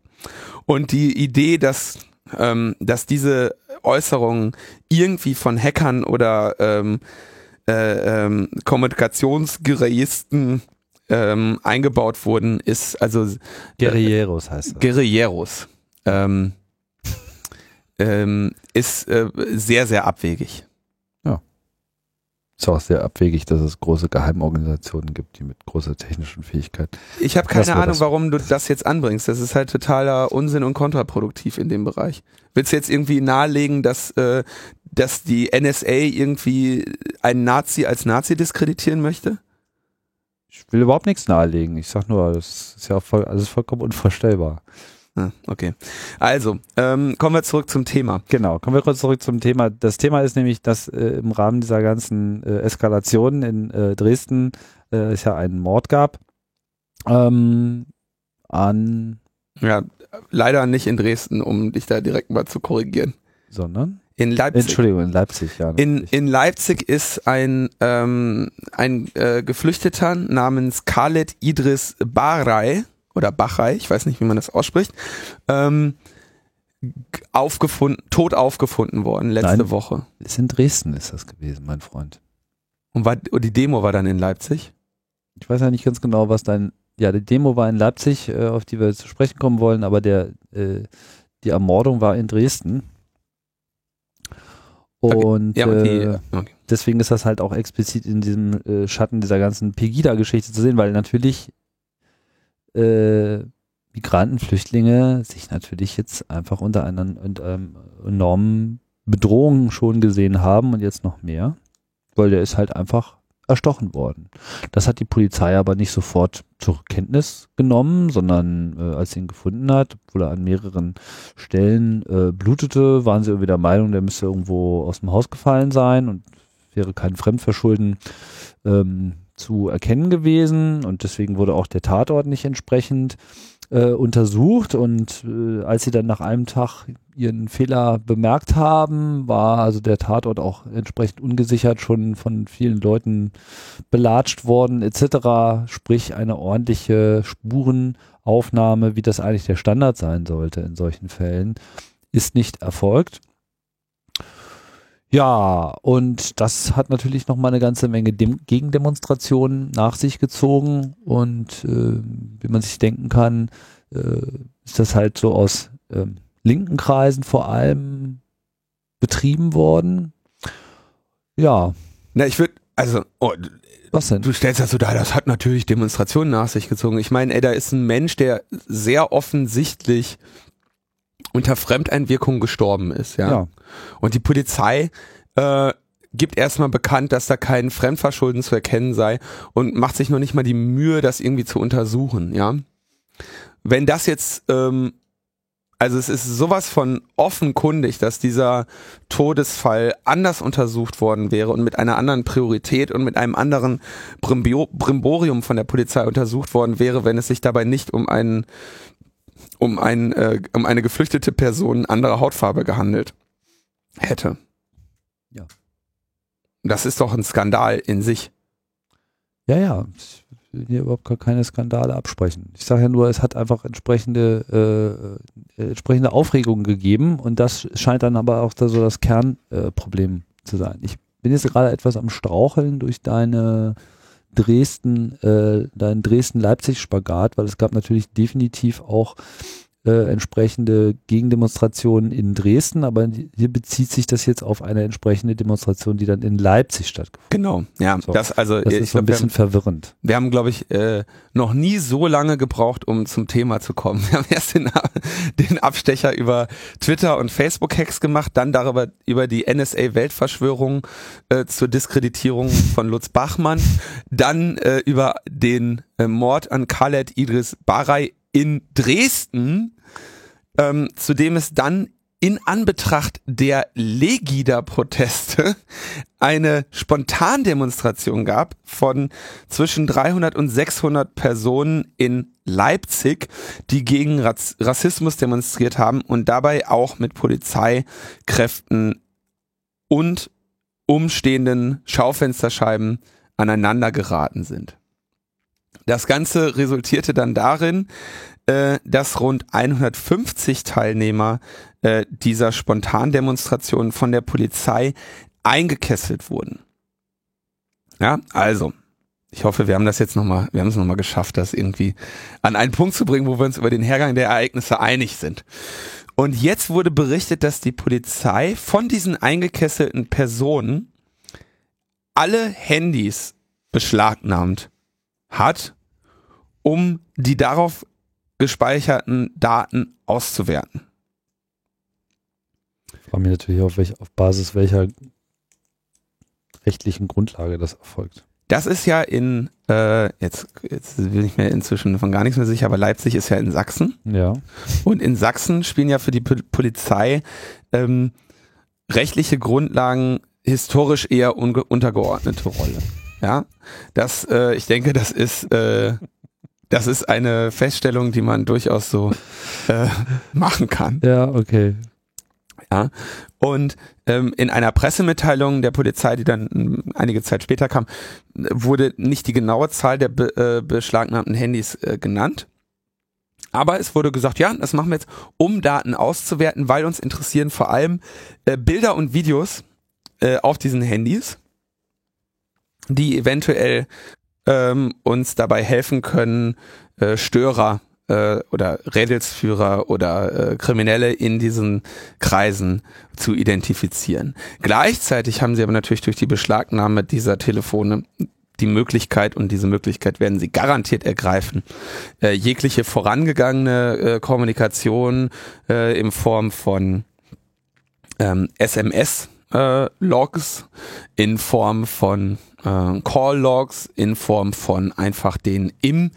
Und die Idee, dass ähm, dass diese Äußerungen irgendwie von Hackern oder ähm, äh, ähm, Kommunikationsguerillisten ähm, eingebaut wurden, ist also äh, Guerilleros heißt das. Guerilleros. Ähm, ähm, ist äh, sehr, sehr abwegig. Ist auch sehr abwegig, dass es große Geheimorganisationen gibt, die mit großer technischen Fähigkeit. Ich habe keine Ahnung, warum du das jetzt anbringst. Das ist halt totaler Unsinn und kontraproduktiv in dem Bereich. Willst du jetzt irgendwie nahelegen, dass, äh, dass die NSA irgendwie einen Nazi als Nazi diskreditieren möchte? Ich will überhaupt nichts nahelegen. Ich sag nur, das ist ja voll, alles vollkommen unvorstellbar. Ah, okay. Also, ähm, kommen wir zurück zum Thema. Genau, kommen wir kurz zurück zum Thema. Das Thema ist nämlich, dass äh, im Rahmen dieser ganzen äh, Eskalationen in äh, Dresden äh, es ja einen Mord gab. Ähm, an. Ja, leider nicht in Dresden, um dich da direkt mal zu korrigieren. Sondern? In Leipzig. Entschuldigung, in Leipzig, ja. In, in Leipzig ist ein, ähm, ein äh, Geflüchteter namens Khaled Idris Baray oder Bachai, ich weiß nicht, wie man das ausspricht, ähm, aufgefunden, tot aufgefunden worden letzte Nein, Woche. Ist in Dresden ist das gewesen, mein Freund. Und, war, und die Demo war dann in Leipzig? Ich weiß ja nicht ganz genau, was dein, ja, die Demo war in Leipzig, äh, auf die wir zu sprechen kommen wollen, aber der, äh, die Ermordung war in Dresden. Und, okay. ja, und die, äh, okay. deswegen ist das halt auch explizit in diesem äh, Schatten dieser ganzen Pegida-Geschichte zu sehen, weil natürlich äh, Migranten, Flüchtlinge sich natürlich jetzt einfach unter einer ähm, enormen Bedrohung schon gesehen haben und jetzt noch mehr, weil der ist halt einfach erstochen worden. Das hat die Polizei aber nicht sofort zur Kenntnis genommen, sondern äh, als sie ihn gefunden hat, obwohl er an mehreren Stellen äh, blutete, waren sie irgendwie der Meinung, der müsste irgendwo aus dem Haus gefallen sein und wäre kein Fremdverschulden ähm, zu erkennen gewesen und deswegen wurde auch der Tatort nicht entsprechend äh, untersucht und äh, als sie dann nach einem Tag ihren Fehler bemerkt haben, war also der Tatort auch entsprechend ungesichert schon von vielen Leuten belatscht worden etc. Sprich eine ordentliche Spurenaufnahme, wie das eigentlich der Standard sein sollte in solchen Fällen, ist nicht erfolgt. Ja, und das hat natürlich noch mal eine ganze Menge Dem Gegendemonstrationen nach sich gezogen und äh, wie man sich denken kann, äh, ist das halt so aus äh, linken Kreisen vor allem betrieben worden. Ja. Na, ich würde also, oh, Was denn? du stellst das so dar, das hat natürlich Demonstrationen nach sich gezogen. Ich meine, ey, da ist ein Mensch, der sehr offensichtlich unter Fremdeinwirkung gestorben ist, ja. Ja. Und die Polizei äh, gibt erstmal bekannt, dass da kein Fremdverschulden zu erkennen sei und macht sich noch nicht mal die Mühe, das irgendwie zu untersuchen, ja. Wenn das jetzt, ähm, also es ist sowas von offenkundig, dass dieser Todesfall anders untersucht worden wäre und mit einer anderen Priorität und mit einem anderen Brimborium von der Polizei untersucht worden wäre, wenn es sich dabei nicht um einen um ein äh, um eine geflüchtete Person anderer Hautfarbe gehandelt hätte. Ja. Das ist doch ein Skandal in sich. Ja, ja. Ich will hier überhaupt gar keine Skandale absprechen. Ich sage ja nur, es hat einfach entsprechende, äh, entsprechende Aufregung gegeben und das scheint dann aber auch da so das Kernproblem äh, zu sein. Ich bin jetzt gerade etwas am Straucheln durch deine Dresden, äh, deinen Dresden-Leipzig-Spagat, weil es gab natürlich definitiv auch äh, entsprechende Gegendemonstrationen in Dresden, aber hier bezieht sich das jetzt auf eine entsprechende Demonstration, die dann in Leipzig stattgefunden Genau, ja. So, das also Das ich ist so ein glaub, wir bisschen haben, verwirrend. wir haben glaube ich äh, noch nie so lange gebraucht, um zum Thema zu kommen. Wir haben erst den, den Abstecher über Twitter und Facebook-Hacks gemacht, dann darüber über die NSA-Weltverschwörung äh, zur Diskreditierung von Lutz Bachmann, dann äh, über den äh, Mord an Khaled Idris Baray in Dresden, ähm, zu dem es dann in Anbetracht der Legida-Proteste eine Spontandemonstration gab von zwischen 300 und 600 Personen in Leipzig, die gegen Rassismus demonstriert haben und dabei auch mit Polizeikräften und umstehenden Schaufensterscheiben aneinander geraten sind. Das Ganze resultierte dann darin, äh, dass rund 150 Teilnehmer äh, dieser Spontandemonstration von der Polizei eingekesselt wurden. Ja, also, ich hoffe, wir haben das jetzt nochmal, wir haben es nochmal geschafft, das irgendwie an einen Punkt zu bringen, wo wir uns über den Hergang der Ereignisse einig sind. Und jetzt wurde berichtet, dass die Polizei von diesen eingekesselten Personen alle Handys beschlagnahmt hat, um die darauf gespeicherten Daten auszuwerten. Ich frage mich natürlich, auf, welch, auf Basis welcher rechtlichen Grundlage das erfolgt. Das ist ja in, äh, jetzt, jetzt bin ich mir inzwischen von gar nichts mehr sicher, aber Leipzig ist ja in Sachsen. Ja. Und in Sachsen spielen ja für die Polizei ähm, rechtliche Grundlagen historisch eher untergeordnete Rolle. Ja, das, äh, ich denke, das ist, äh, das ist eine Feststellung, die man durchaus so äh, machen kann. Ja, okay. Ja. Und ähm, in einer Pressemitteilung der Polizei, die dann ähm, einige Zeit später kam, wurde nicht die genaue Zahl der be äh, beschlagnahmten Handys äh, genannt. Aber es wurde gesagt, ja, das machen wir jetzt, um Daten auszuwerten, weil uns interessieren vor allem äh, Bilder und Videos äh, auf diesen Handys, die eventuell ähm, uns dabei helfen können, äh, Störer äh, oder Rädelsführer oder äh, Kriminelle in diesen Kreisen zu identifizieren. Gleichzeitig haben sie aber natürlich durch die Beschlagnahme dieser Telefone die Möglichkeit, und diese Möglichkeit werden sie garantiert ergreifen, äh, jegliche vorangegangene äh, Kommunikation äh, in Form von ähm, SMS äh, in Form von äh, Call Logs, in Form von einfach den im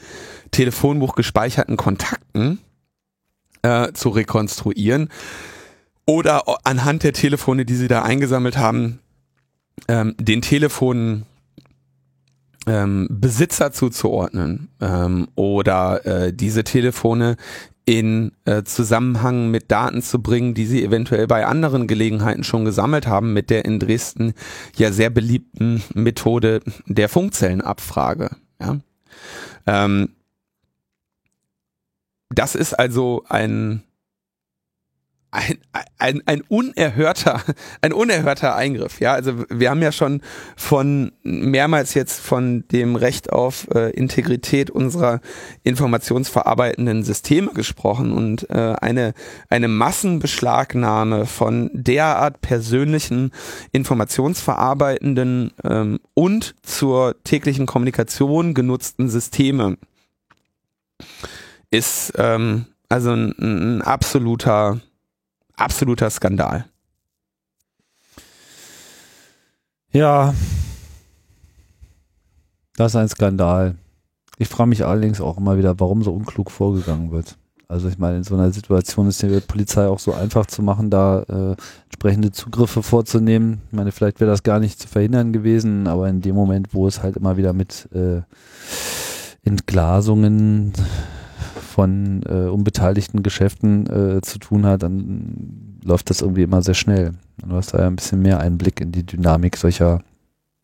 Telefonbuch gespeicherten Kontakten äh, zu rekonstruieren oder anhand der Telefone, die sie da eingesammelt haben, ähm, den Telefonen ähm, Besitzer zuzuordnen ähm, oder äh, diese Telefone in äh, Zusammenhang mit Daten zu bringen, die sie eventuell bei anderen Gelegenheiten schon gesammelt haben, mit der in Dresden ja sehr beliebten Methode der Funkzellenabfrage. Ja? Ähm, das ist also ein ein, ein, ein unerhörter, ein unerhörter Eingriff. Ja, also wir haben ja schon von mehrmals jetzt von dem Recht auf äh, Integrität unserer informationsverarbeitenden Systeme gesprochen und äh, eine, eine Massenbeschlagnahme von derart persönlichen informationsverarbeitenden ähm, und zur täglichen Kommunikation genutzten Systeme ist ähm, also ein, ein absoluter absoluter Skandal. Ja, das ist ein Skandal. Ich frage mich allerdings auch immer wieder, warum so unklug vorgegangen wird. Also ich meine, in so einer Situation ist die Polizei auch so einfach zu machen, da äh, entsprechende Zugriffe vorzunehmen. Ich meine, vielleicht wäre das gar nicht zu verhindern gewesen, aber in dem Moment, wo es halt immer wieder mit äh, Entglasungen von äh, unbeteiligten Geschäften äh, zu tun hat, dann läuft das irgendwie immer sehr schnell. Du hast da ja ein bisschen mehr Einblick in die Dynamik solcher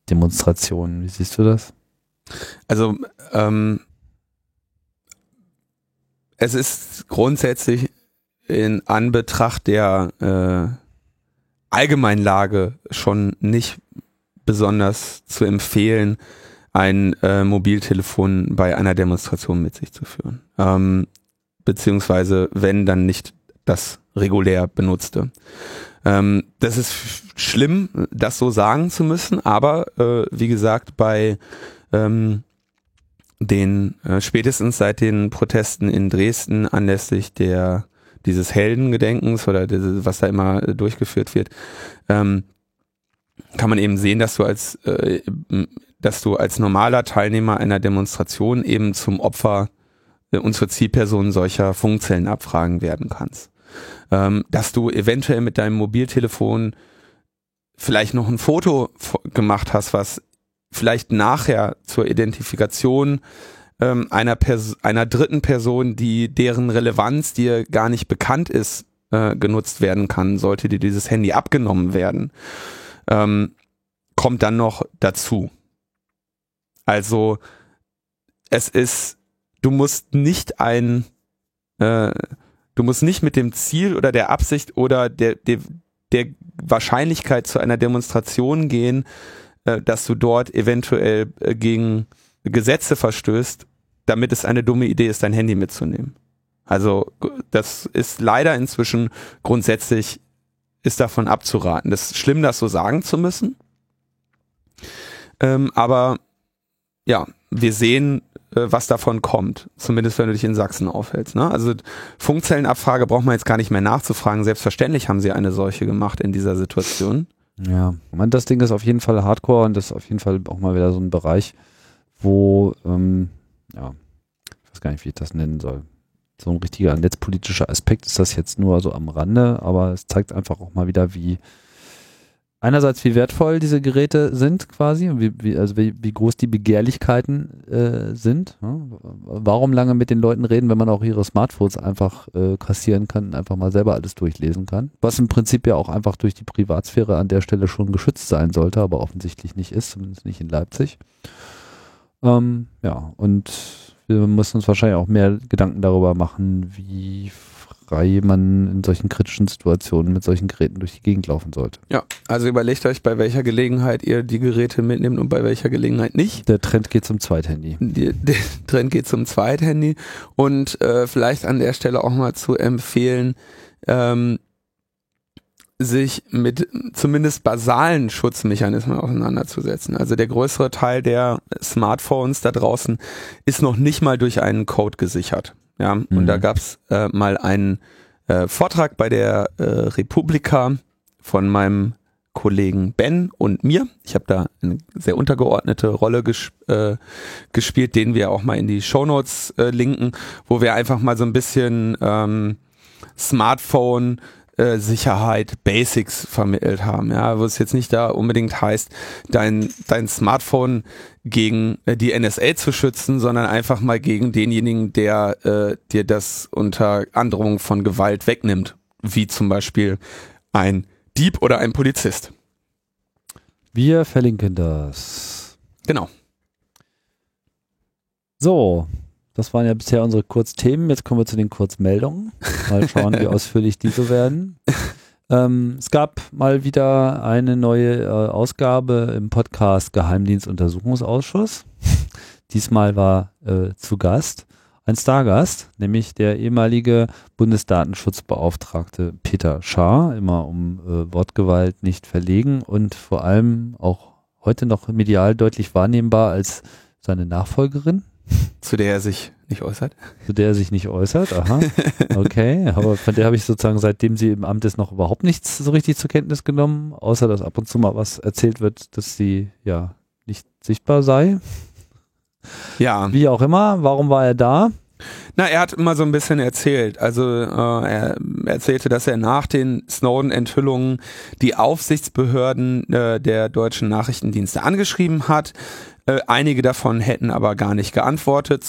Demonstrationen. Wie siehst du das? Also ähm, es ist grundsätzlich in Anbetracht der äh, Allgemeinlage schon nicht besonders zu empfehlen, ein äh, Mobiltelefon bei einer Demonstration mit sich zu führen. Ähm, beziehungsweise, wenn dann nicht das regulär benutzte. Ähm, das ist schlimm, das so sagen zu müssen, aber äh, wie gesagt, bei ähm, den äh, spätestens seit den Protesten in Dresden anlässlich der dieses Heldengedenkens oder dieses, was da immer äh, durchgeführt wird, ähm, kann man eben sehen, dass du als äh, dass du als normaler Teilnehmer einer Demonstration eben zum Opfer äh, und zur Zielperson solcher Funkzellenabfragen werden kannst. Ähm, dass du eventuell mit deinem Mobiltelefon vielleicht noch ein Foto gemacht hast, was vielleicht nachher zur Identifikation ähm, einer, Pers einer dritten Person, die deren Relevanz dir gar nicht bekannt ist, äh, genutzt werden kann, sollte dir dieses Handy abgenommen werden, ähm, kommt dann noch dazu. Also es ist, du musst nicht ein, äh, du musst nicht mit dem Ziel oder der Absicht oder der, der, der Wahrscheinlichkeit zu einer Demonstration gehen, äh, dass du dort eventuell äh, gegen Gesetze verstößt, damit es eine dumme Idee ist, dein Handy mitzunehmen. Also das ist leider inzwischen grundsätzlich ist davon abzuraten. Das ist schlimm, das so sagen zu müssen. Ähm, aber ja, wir sehen, äh, was davon kommt. Zumindest wenn du dich in Sachsen aufhältst. Ne? Also Funkzellenabfrage braucht man jetzt gar nicht mehr nachzufragen. Selbstverständlich haben sie eine solche gemacht in dieser Situation. Ja, man, das Ding ist auf jeden Fall Hardcore und das ist auf jeden Fall auch mal wieder so ein Bereich, wo, ähm, ja, ich weiß gar nicht, wie ich das nennen soll. So ein richtiger netzpolitischer Aspekt ist das jetzt nur so am Rande, aber es zeigt einfach auch mal wieder, wie einerseits, wie wertvoll diese Geräte sind quasi, wie, wie, also wie, wie groß die Begehrlichkeiten äh, sind. Ja? Warum lange mit den Leuten reden, wenn man auch ihre Smartphones einfach äh, kassieren kann und einfach mal selber alles durchlesen kann? Was im Prinzip ja auch einfach durch die Privatsphäre an der Stelle schon geschützt sein sollte, aber offensichtlich nicht ist, zumindest nicht in Leipzig. Ähm, ja, und wir müssen uns wahrscheinlich auch mehr Gedanken darüber machen, wie frei man in solchen kritischen Situationen mit solchen Geräten durch die Gegend laufen sollte. Ja, also überlegt euch, bei welcher Gelegenheit ihr die Geräte mitnehmt und bei welcher Gelegenheit nicht. Der Trend geht zum Zweithandy. Die, der Trend geht zum Zweithandy und äh, vielleicht an der Stelle auch mal zu empfehlen, ähm, sich mit zumindest basalen Schutzmechanismen auseinanderzusetzen. Also der größere Teil der Smartphones da draußen ist noch nicht mal durch einen Code gesichert. Ja, mhm. und da mhm. gab's äh, mal einen äh, Vortrag bei der äh, Republika von meinem Kollegen Ben und mir. Ich habe da eine sehr untergeordnete Rolle ges äh, gespielt, den wir auch mal in die Shownotes äh, linken, wo wir einfach mal so ein bisschen ähm, Smartphone äh, Sicherheit, Basics vermittelt haben, ja, wo es jetzt nicht da unbedingt heißt, dein, dein Smartphone gegen äh, die NSA zu schützen, sondern einfach mal gegen denjenigen, der äh, dir das unter Androhung von Gewalt wegnimmt, wie zum Beispiel ein Dieb oder ein Polizist. Wir verlinken das. Genau. So, Das waren ja bisher unsere Kurzthemen. Jetzt kommen wir zu den Kurzmeldungen. Mal schauen, wie ausführlich diese werden. Ähm, es gab mal wieder eine neue äh, Ausgabe im Podcast Geheimdienstuntersuchungsausschuss. Diesmal war äh, zu Gast ein Stargast, nämlich der ehemalige Bundesdatenschutzbeauftragte Peter Schaar, immer um äh, Wortgewalt nicht verlegen und vor allem auch heute noch medial deutlich wahrnehmbar als seine Nachfolgerin. Zu der er sich nicht äußert. Zu der er sich nicht äußert, aha. Okay, aber von der habe ich sozusagen seitdem sie im Amt ist noch überhaupt nichts so richtig zur Kenntnis genommen, außer dass ab und zu mal was erzählt wird, dass sie ja nicht sichtbar sei. Ja. Wie auch immer, warum war er da? Na, er hat immer so ein bisschen erzählt. Also äh, er erzählte, dass er nach den Snowden-Enthüllungen die Aufsichtsbehörden äh, der deutschen Nachrichtendienste angeschrieben hat. Äh, einige davon hätten aber gar nicht geantwortet.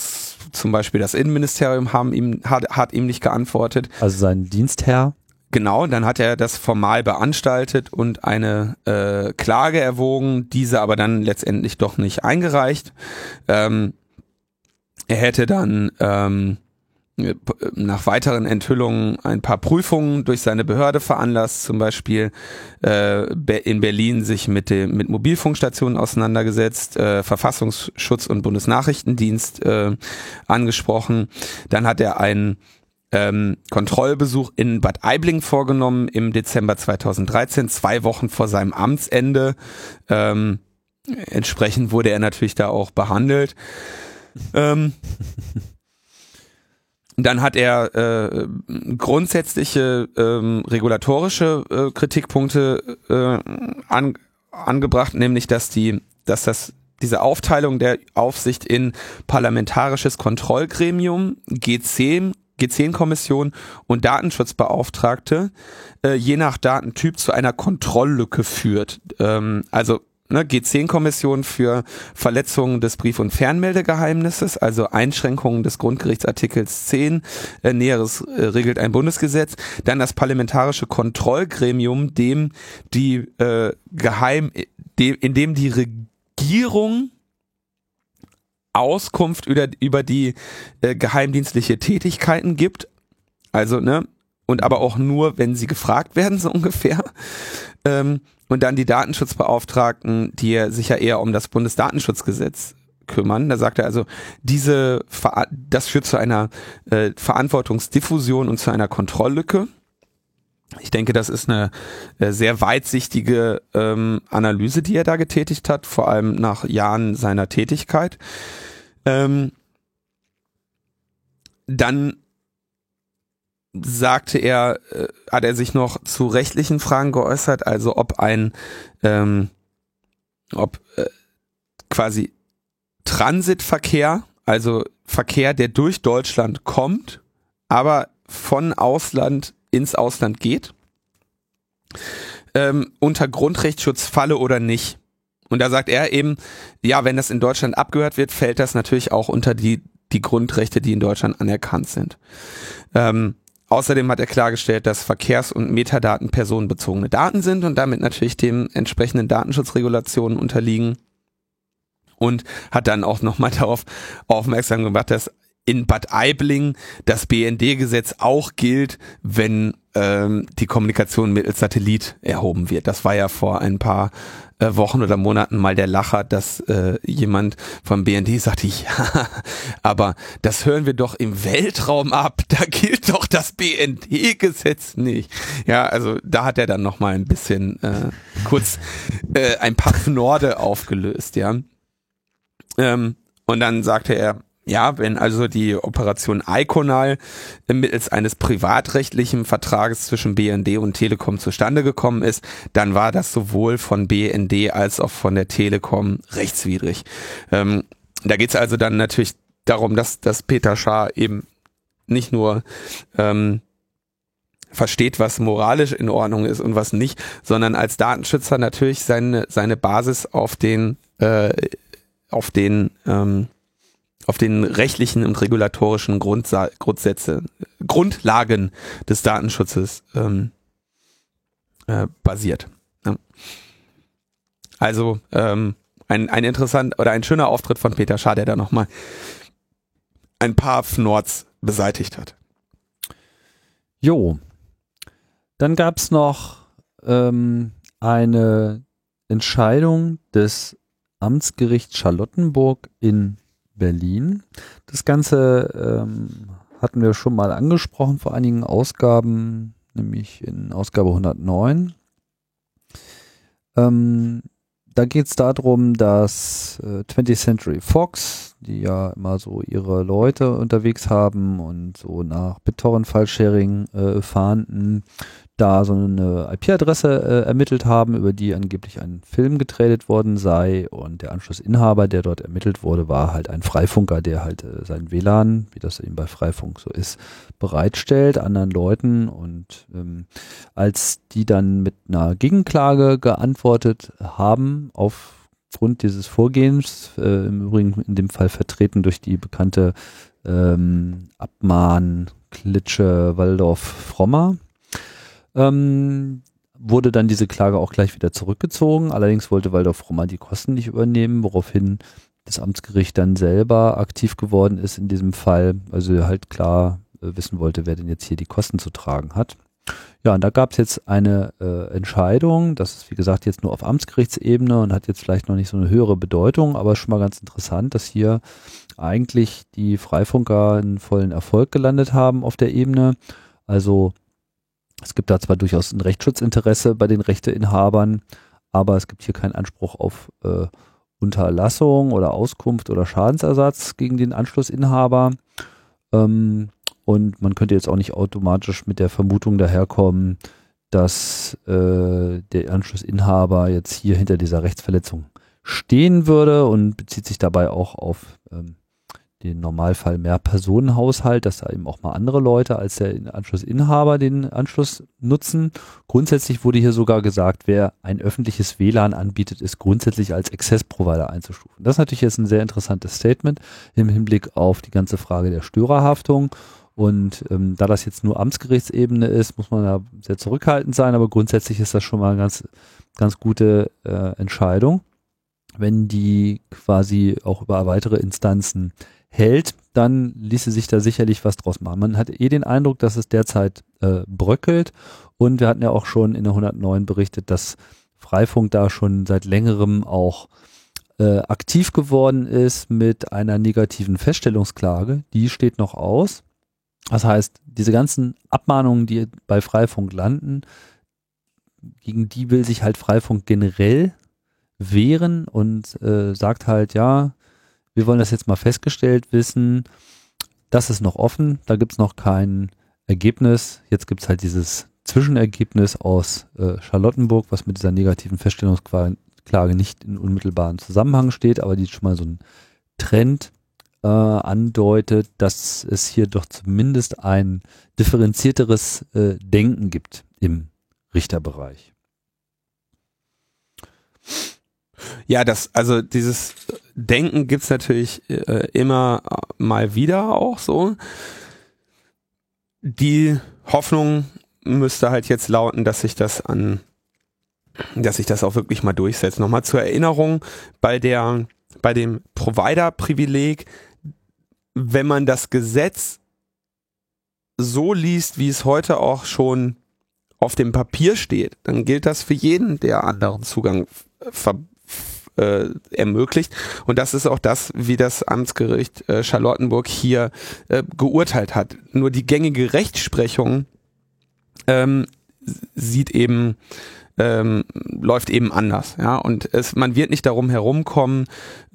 Zum Beispiel das Innenministerium haben ihm, hat, hat ihm nicht geantwortet. Also sein Dienstherr? Genau, dann hat er das formal beanstaltet und eine äh, Klage erwogen, diese aber dann letztendlich doch nicht eingereicht. Ähm, er hätte dann ähm, nach weiteren Enthüllungen ein paar Prüfungen durch seine Behörde veranlasst, zum Beispiel äh, in Berlin sich mit dem mit Mobilfunkstationen auseinandergesetzt, äh, Verfassungsschutz und Bundesnachrichtendienst äh, angesprochen. Dann hat er einen ähm, Kontrollbesuch in Bad Aibling vorgenommen im Dezember 2013, zwei Wochen vor seinem Amtsende. Ähm, entsprechend wurde er natürlich da auch behandelt. Ähm, dann hat er äh, grundsätzliche ähm, regulatorische äh, Kritikpunkte äh, an, angebracht, nämlich dass die, dass das diese Aufteilung der Aufsicht in parlamentarisches Kontrollgremium, G10, G10-Kommission und Datenschutzbeauftragte äh, je nach Datentyp zu einer Kontrolllücke führt. Ähm, also ne, G10-Kommission für Verletzungen des Brief- und Fernmeldegeheimnisses, also Einschränkungen des Grundgerichtsartikels 10, äh, Näheres äh, regelt ein Bundesgesetz. Dann das parlamentarische Kontrollgremium, dem die äh, Geheim, dem, in dem die Regierung Auskunft über, über die äh, geheimdienstliche Tätigkeiten gibt. Also, ne, und aber auch nur, wenn sie gefragt werden, so ungefähr. Ähm, und dann die Datenschutzbeauftragten, die sich ja eher um das Bundesdatenschutzgesetz kümmern. Da sagt er also, diese, das führt zu einer äh, Verantwortungsdiffusion und zu einer Kontrolllücke. Ich denke, das ist eine äh, sehr weitsichtige ähm, Analyse, die er da getätigt hat, vor allem nach Jahren seiner Tätigkeit. Ähm, dann sagte er, äh, hat er sich noch zu rechtlichen Fragen geäußert, also ob ein, ähm, ob äh, quasi Transitverkehr, also Verkehr, der durch Deutschland kommt, aber von Ausland ins Ausland geht, ähm, unter Grundrechtsschutz falle oder nicht. Und da sagt er eben, ja, wenn das in Deutschland abgehört wird, fällt das natürlich auch unter die, die Grundrechte, die in Deutschland anerkannt sind. Ähm, Außerdem hat er klargestellt, dass Verkehrs- und Metadaten personenbezogene Daten sind und damit natürlich dem entsprechenden Datenschutzregulationen unterliegen. Und hat dann auch nochmal darauf aufmerksam gemacht, dass in Bad Aibling das BND-Gesetz auch gilt, wenn ähm, die Kommunikation mittels Satellit erhoben wird. Das war ja vor ein paar äh, Wochen oder Monaten mal der Lacher, dass äh, jemand vom BND sagte, ja, aber das hören wir doch im Weltraum ab, da gilt doch das BND-Gesetz nicht. Ja, also da hat er dann noch mal ein bisschen äh, kurz äh, ein paar Norde aufgelöst, ja. Ähm, und dann sagte er, ja, wenn also die Operation Iconal mittels eines privatrechtlichen Vertrages zwischen BND und Telekom zustande gekommen ist, dann war das sowohl von BND als auch von der Telekom rechtswidrig. Ähm, da geht es also dann natürlich darum, dass, dass Peter Schaar eben nicht nur ähm, versteht, was moralisch in Ordnung ist und was nicht, sondern als Datenschützer natürlich seine, seine Basis auf den, äh, auf den ähm, auf den rechtlichen und regulatorischen Grundsa Grundsätze, Grundlagen des Datenschutzes ähm, äh, basiert. Ja. Also ähm, ein, ein interessant oder ein schöner Auftritt von Peter Schad, der da nochmal ein paar Fnords beseitigt hat. Jo. Dann gab es noch ähm, eine Entscheidung des Amtsgerichts Charlottenburg in Berlin. Das Ganze ähm, hatten wir schon mal angesprochen vor einigen Ausgaben, nämlich in Ausgabe 109. Ähm, da geht es darum, dass äh, 20th Century Fox, die ja immer so ihre Leute unterwegs haben und so nach BitTorrent-File-Sharing äh, fahnden, da so eine IP-Adresse äh, ermittelt haben, über die angeblich ein Film getradet worden sei. Und der Anschlussinhaber, der dort ermittelt wurde, war halt ein Freifunker, der halt äh, sein WLAN, wie das eben bei Freifunk so ist, bereitstellt anderen Leuten. Und ähm, als die dann mit einer Gegenklage geantwortet haben aufgrund dieses Vorgehens, äh, im Übrigen in dem Fall vertreten durch die bekannte ähm, Abmahn Klitsche Waldorf Frommer, ähm, wurde dann diese Klage auch gleich wieder zurückgezogen. Allerdings wollte Waldorf Rommer die Kosten nicht übernehmen, woraufhin das Amtsgericht dann selber aktiv geworden ist in diesem Fall, also halt klar äh, wissen wollte, wer denn jetzt hier die Kosten zu tragen hat. Ja, und da gab es jetzt eine äh, Entscheidung, das ist wie gesagt jetzt nur auf Amtsgerichtsebene und hat jetzt vielleicht noch nicht so eine höhere Bedeutung, aber schon mal ganz interessant, dass hier eigentlich die Freifunker einen vollen Erfolg gelandet haben auf der Ebene. Also es gibt da zwar durchaus ein Rechtsschutzinteresse bei den Rechteinhabern, aber es gibt hier keinen Anspruch auf äh, Unterlassung oder Auskunft oder Schadensersatz gegen den Anschlussinhaber. Ähm, und man könnte jetzt auch nicht automatisch mit der Vermutung daherkommen, dass äh, der Anschlussinhaber jetzt hier hinter dieser Rechtsverletzung stehen würde und bezieht sich dabei auch auf ähm, den Normalfall mehr Personenhaushalt, dass da eben auch mal andere Leute als der Anschlussinhaber den Anschluss nutzen. Grundsätzlich wurde hier sogar gesagt, wer ein öffentliches WLAN anbietet, ist grundsätzlich als Access-Provider einzustufen. Das ist natürlich jetzt ein sehr interessantes Statement im Hinblick auf die ganze Frage der Störerhaftung. Und ähm, da das jetzt nur Amtsgerichtsebene ist, muss man da sehr zurückhaltend sein, aber grundsätzlich ist das schon mal eine ganz, ganz gute äh, Entscheidung, wenn die quasi auch über weitere Instanzen hält, dann ließe sich da sicherlich was draus machen. Man hat eh den Eindruck, dass es derzeit äh, bröckelt und wir hatten ja auch schon in der 109 berichtet, dass Freifunk da schon seit längerem auch äh, aktiv geworden ist mit einer negativen Feststellungsklage. Die steht noch aus. Das heißt, diese ganzen Abmahnungen, die bei Freifunk landen, gegen die will sich halt Freifunk generell wehren und äh, sagt halt, ja, wir wollen das jetzt mal festgestellt wissen. Das ist noch offen, da gibt es noch kein Ergebnis. Jetzt gibt es halt dieses Zwischenergebnis aus äh, Charlottenburg, was mit dieser negativen Feststellungsklage nicht in unmittelbaren Zusammenhang steht, aber die schon mal so einen Trend äh, andeutet, dass es hier doch zumindest ein differenzierteres äh, Denken gibt im Richterbereich. Ja, das, also dieses Denken gibt's natürlich äh, immer mal wieder auch so. Die Hoffnung müsste halt jetzt lauten, dass sich das an, dass sich das auch wirklich mal durchsetzt. Nochmal zur Erinnerung, bei der, bei dem Provider-Privileg, wenn man das Gesetz so liest, wie es heute auch schon auf dem Papier steht, dann gilt das für jeden, der anderen Zugang ver äh, ermöglicht. Und das ist auch das, wie das Amtsgericht äh, Charlottenburg hier äh, geurteilt hat. Nur die gängige Rechtsprechung ähm, sieht eben ähm, läuft eben anders, ja und es, man wird nicht darum herumkommen,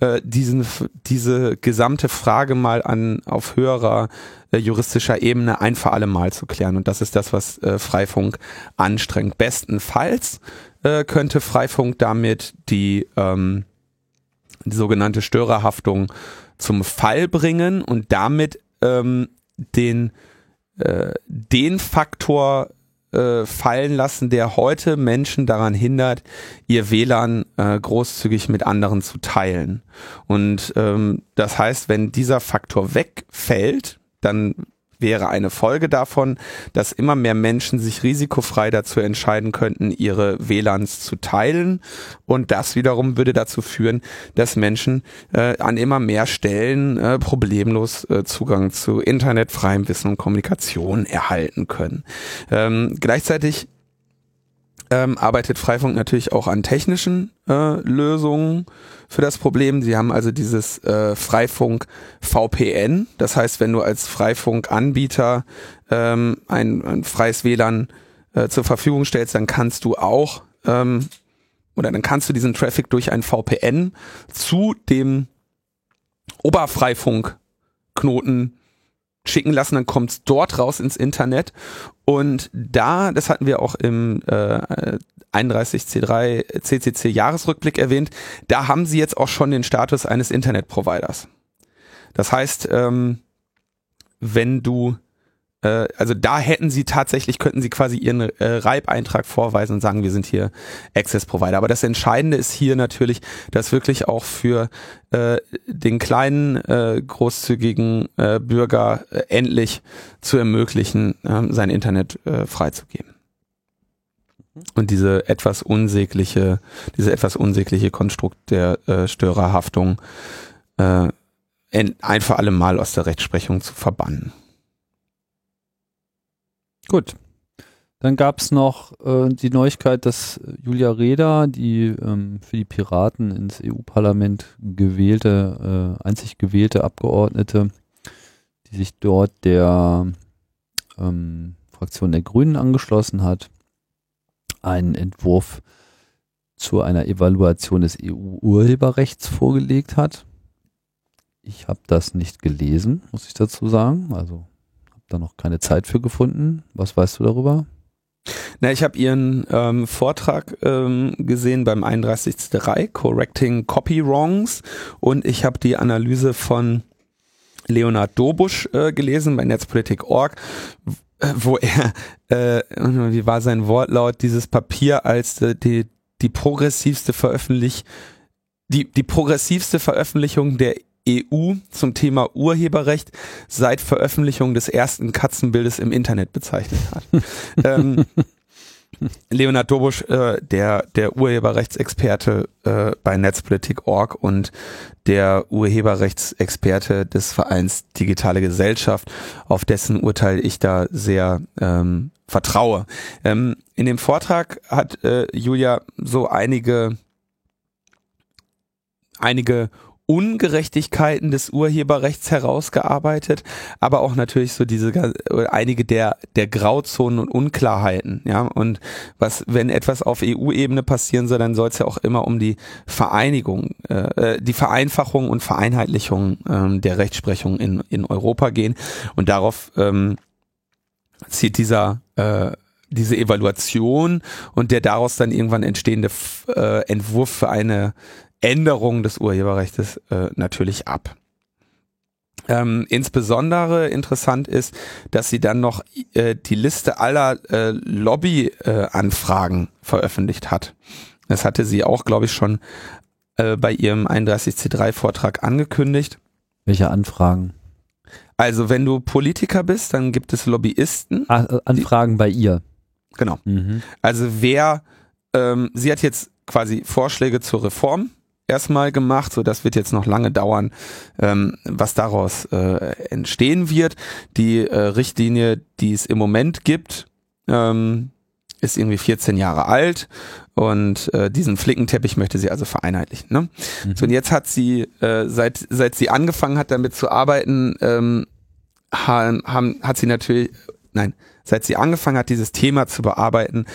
äh, diesen diese gesamte Frage mal an auf höherer äh, juristischer Ebene ein für alle Mal zu klären und das ist das, was äh, Freifunk anstrengt. Bestenfalls äh, könnte Freifunk damit die, ähm, die sogenannte Störerhaftung zum Fall bringen und damit ähm, den, äh, den Faktor äh, fallen lassen, der heute Menschen daran hindert, ihr WLAN äh, großzügig mit anderen zu teilen. Und ähm, das heißt, wenn dieser Faktor wegfällt, dann wäre eine Folge davon, dass immer mehr Menschen sich risikofrei dazu entscheiden könnten, ihre WLANs zu teilen. Und das wiederum würde dazu führen, dass Menschen äh, an immer mehr Stellen äh, problemlos äh, Zugang zu Internet, freiem Wissen und Kommunikation erhalten können. Ähm, gleichzeitig ähm, arbeitet Freifunk natürlich auch an technischen äh, Lösungen für das Problem. Sie haben also dieses äh, Freifunk VPN. Das heißt, wenn du als Freifunk-Anbieter ähm, ein, ein freies WLAN äh, zur Verfügung stellst, dann kannst du auch ähm, oder dann kannst du diesen Traffic durch ein VPN zu dem Oberfreifunk-Knoten schicken lassen, dann kommt es dort raus ins Internet. Und da, das hatten wir auch im äh, 31C3 CCC Jahresrückblick erwähnt, da haben sie jetzt auch schon den Status eines Internetproviders. Das heißt, ähm, wenn du äh, also da hätten sie tatsächlich, könnten sie quasi ihren äh, Reib-Eintrag vorweisen und sagen, wir sind hier Access Provider. Aber das Entscheidende ist hier natürlich, dass wirklich auch für äh, den kleinen, äh, großzügigen äh, Bürger äh, endlich zu ermöglichen, äh, sein Internet äh, freizugeben. Und diese etwas unsägliche, diese etwas unsägliche Konstrukt der äh, Störerhaftung äh, ein für alle Mal aus der Rechtsprechung zu verbannen. Gut. Dann gab es noch äh, die Neuigkeit, dass Julia Reda, die ähm, für die Piraten ins EU-Parlament gewählte, äh, einzig gewählte Abgeordnete, die sich dort der ähm, Fraktion der Grünen angeschlossen hat, einen Entwurf zu einer Evaluation des EU-Urheberrechts vorgelegt hat. Ich habe das nicht gelesen, muss ich dazu sagen. Also da noch keine Zeit für gefunden. Was weißt du darüber? Na, ich habe Ihren ähm, Vortrag ähm, gesehen beim 31.3, Correcting Copy Wrongs, und ich habe die Analyse von Leonard Dobusch äh, gelesen bei Netzpolitik.org, wo er, äh, wie war sein Wortlaut, dieses Papier als äh, die, die progressivste Veröffentlich die, die progressivste Veröffentlichung der EU zum Thema Urheberrecht seit Veröffentlichung des ersten Katzenbildes im Internet bezeichnet hat. ähm, Leonard Dobusch, äh, der, der Urheberrechtsexperte äh, bei Netzpolitik.org und der Urheberrechtsexperte des Vereins Digitale Gesellschaft, auf dessen Urteil ich da sehr ähm, vertraue. Ähm, in dem Vortrag hat äh, Julia so einige einige Ungerechtigkeiten des Urheberrechts herausgearbeitet, aber auch natürlich so diese einige der der Grauzonen und Unklarheiten, ja. Und was wenn etwas auf EU-Ebene passieren soll, dann soll es ja auch immer um die Vereinigung, äh, äh, die Vereinfachung und Vereinheitlichung ähm, der Rechtsprechung in in Europa gehen. Und darauf ähm, zieht dieser äh, diese Evaluation und der daraus dann irgendwann entstehende äh, Entwurf für eine Änderung des Urheberrechts äh, natürlich ab. Ähm, insbesondere interessant ist, dass sie dann noch äh, die Liste aller äh, Lobby-Anfragen äh, veröffentlicht hat. Das hatte sie auch, glaube ich, schon äh, bei ihrem 31C3-Vortrag angekündigt. Welche Anfragen? Also wenn du Politiker bist, dann gibt es Lobbyisten. Ah, äh, Anfragen die, bei ihr. Genau. Mhm. Also wer, ähm, sie hat jetzt quasi Vorschläge zur Reform erstmal gemacht, so das wird jetzt noch lange dauern, ähm, was daraus äh, entstehen wird. Die äh, Richtlinie, die es im Moment gibt, ähm, ist irgendwie 14 Jahre alt und äh, diesen Flickenteppich möchte sie also vereinheitlichen. Ne? Mhm. So und jetzt hat sie äh, seit seit sie angefangen hat damit zu arbeiten, ähm, haben, haben hat sie natürlich nein seit sie angefangen hat dieses Thema zu bearbeiten,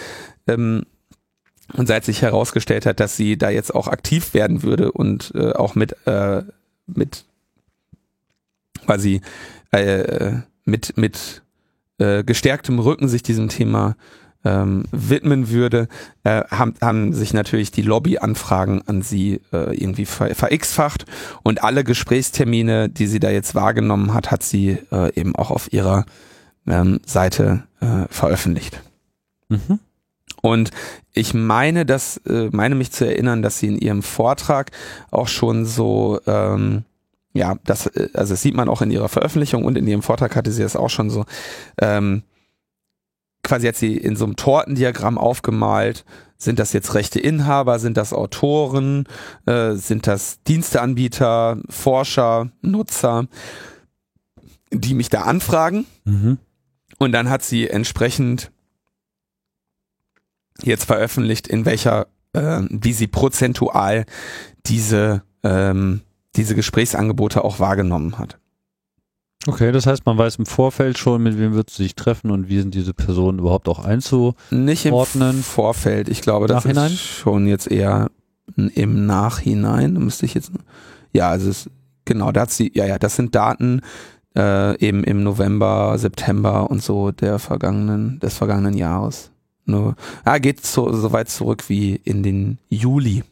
ähm, und seit sich herausgestellt hat, dass sie da jetzt auch aktiv werden würde und äh, auch mit, äh, mit quasi äh, mit, mit äh, gestärktem Rücken sich diesem Thema ähm, widmen würde, äh, haben, haben sich natürlich die Lobbyanfragen an sie äh, irgendwie ver, verX-facht und alle Gesprächstermine, die sie da jetzt wahrgenommen hat, hat sie äh, eben auch auf ihrer ähm, Seite äh, veröffentlicht. Mhm. Und ich meine, dass, äh, meine mich zu erinnern, dass sie in ihrem Vortrag auch schon so ähm, ja, das, äh, also das sieht man auch in ihrer Veröffentlichung und in ihrem Vortrag hatte sie das auch schon so, ähm, quasi hat sie in so einem Tortendiagramm aufgemalt, sind das jetzt rechte Inhaber, sind das Autoren, äh, sind das Diensteanbieter, Forscher, Nutzer, die mich da anfragen. Mhm. Und dann hat sie entsprechend jetzt veröffentlicht, in welcher, äh, wie sie prozentual diese, ähm, diese Gesprächsangebote auch wahrgenommen hat. Okay, das heißt, man weiß im Vorfeld schon, mit wem wird sie sich treffen und wie sind diese Personen überhaupt auch einzu. Nicht im. Vorfeld. Ich glaube, das Nachhinein? ist schon jetzt eher im Nachhinein. Müsste ich jetzt. Ja, also es, genau, da hat sie, ja, ja, das sind Daten äh, eben im November, September und so der vergangenen, des vergangenen Jahres. Nur, ah, geht so, so weit zurück wie in den Juli.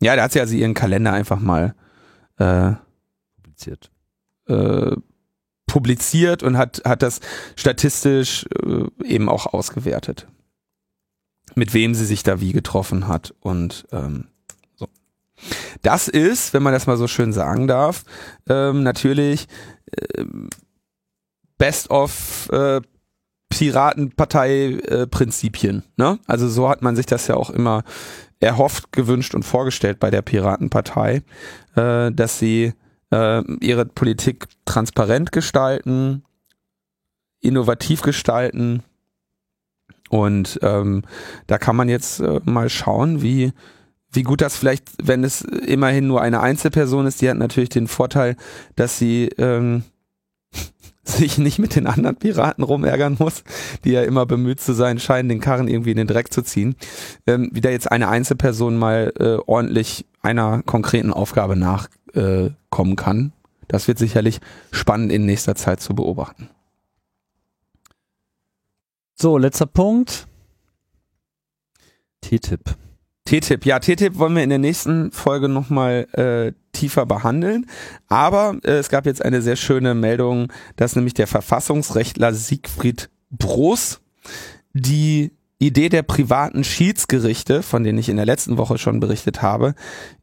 Ja, da hat sie also ihren Kalender einfach mal äh, Publiziert. äh, publiziert und hat, hat das statistisch äh, eben auch ausgewertet. Mit wem sie sich da wie getroffen hat und ähm, so. Das ist, wenn man das mal so schön sagen darf, ähm, natürlich ähm, Best of äh, Piratenpartei-Prinzipien. ne? Also so hat man sich das ja auch immer erhofft, gewünscht und vorgestellt bei der Piratenpartei, äh, dass sie äh, ihre Politik transparent gestalten, innovativ gestalten. Und ähm, da kann man jetzt äh, mal schauen, wie, wie gut das vielleicht, wenn es immerhin nur eine Einzelperson ist, die hat natürlich den Vorteil, dass sie ähm, sich nicht mit den anderen Piraten rumärgern muss, die ja immer bemüht zu sein scheinen, den Karren irgendwie in den Dreck zu ziehen. Ähm, wie da jetzt eine Einzelperson mal äh, ordentlich einer konkreten Aufgabe nachkommen äh, kann. Das wird sicherlich spannend in nächster Zeit zu beobachten. So, letzter Punkt. TTIP. TTIP, ja, TTIP wollen wir in der nächsten Folge nochmal äh, tiefer behandeln. Aber äh, es gab jetzt eine sehr schöne Meldung, dass nämlich der Verfassungsrechtler Siegfried Broß die Idee der privaten Schiedsgerichte, von denen ich in der letzten Woche schon berichtet habe,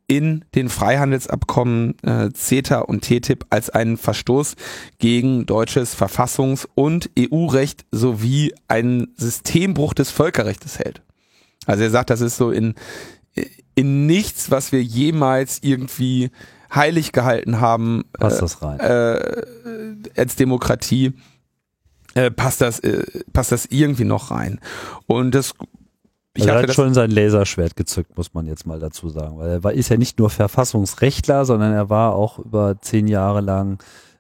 in den Freihandelsabkommen äh, CETA und TTIP als einen Verstoß gegen deutsches Verfassungs- und EU-Recht sowie einen Systembruch des Völkerrechts hält. Also er sagt, das ist so in, in nichts, was wir jemals irgendwie heilig gehalten haben, Passt äh, das rein? äh, als Demokratie, äh, passt das, äh, passt das irgendwie noch rein. Und das, ich also er hat das, schon sein Laserschwert gezückt, muss man jetzt mal dazu sagen. Weil er war, ist ja nicht nur Verfassungsrechtler, sondern er war auch über zehn Jahre lang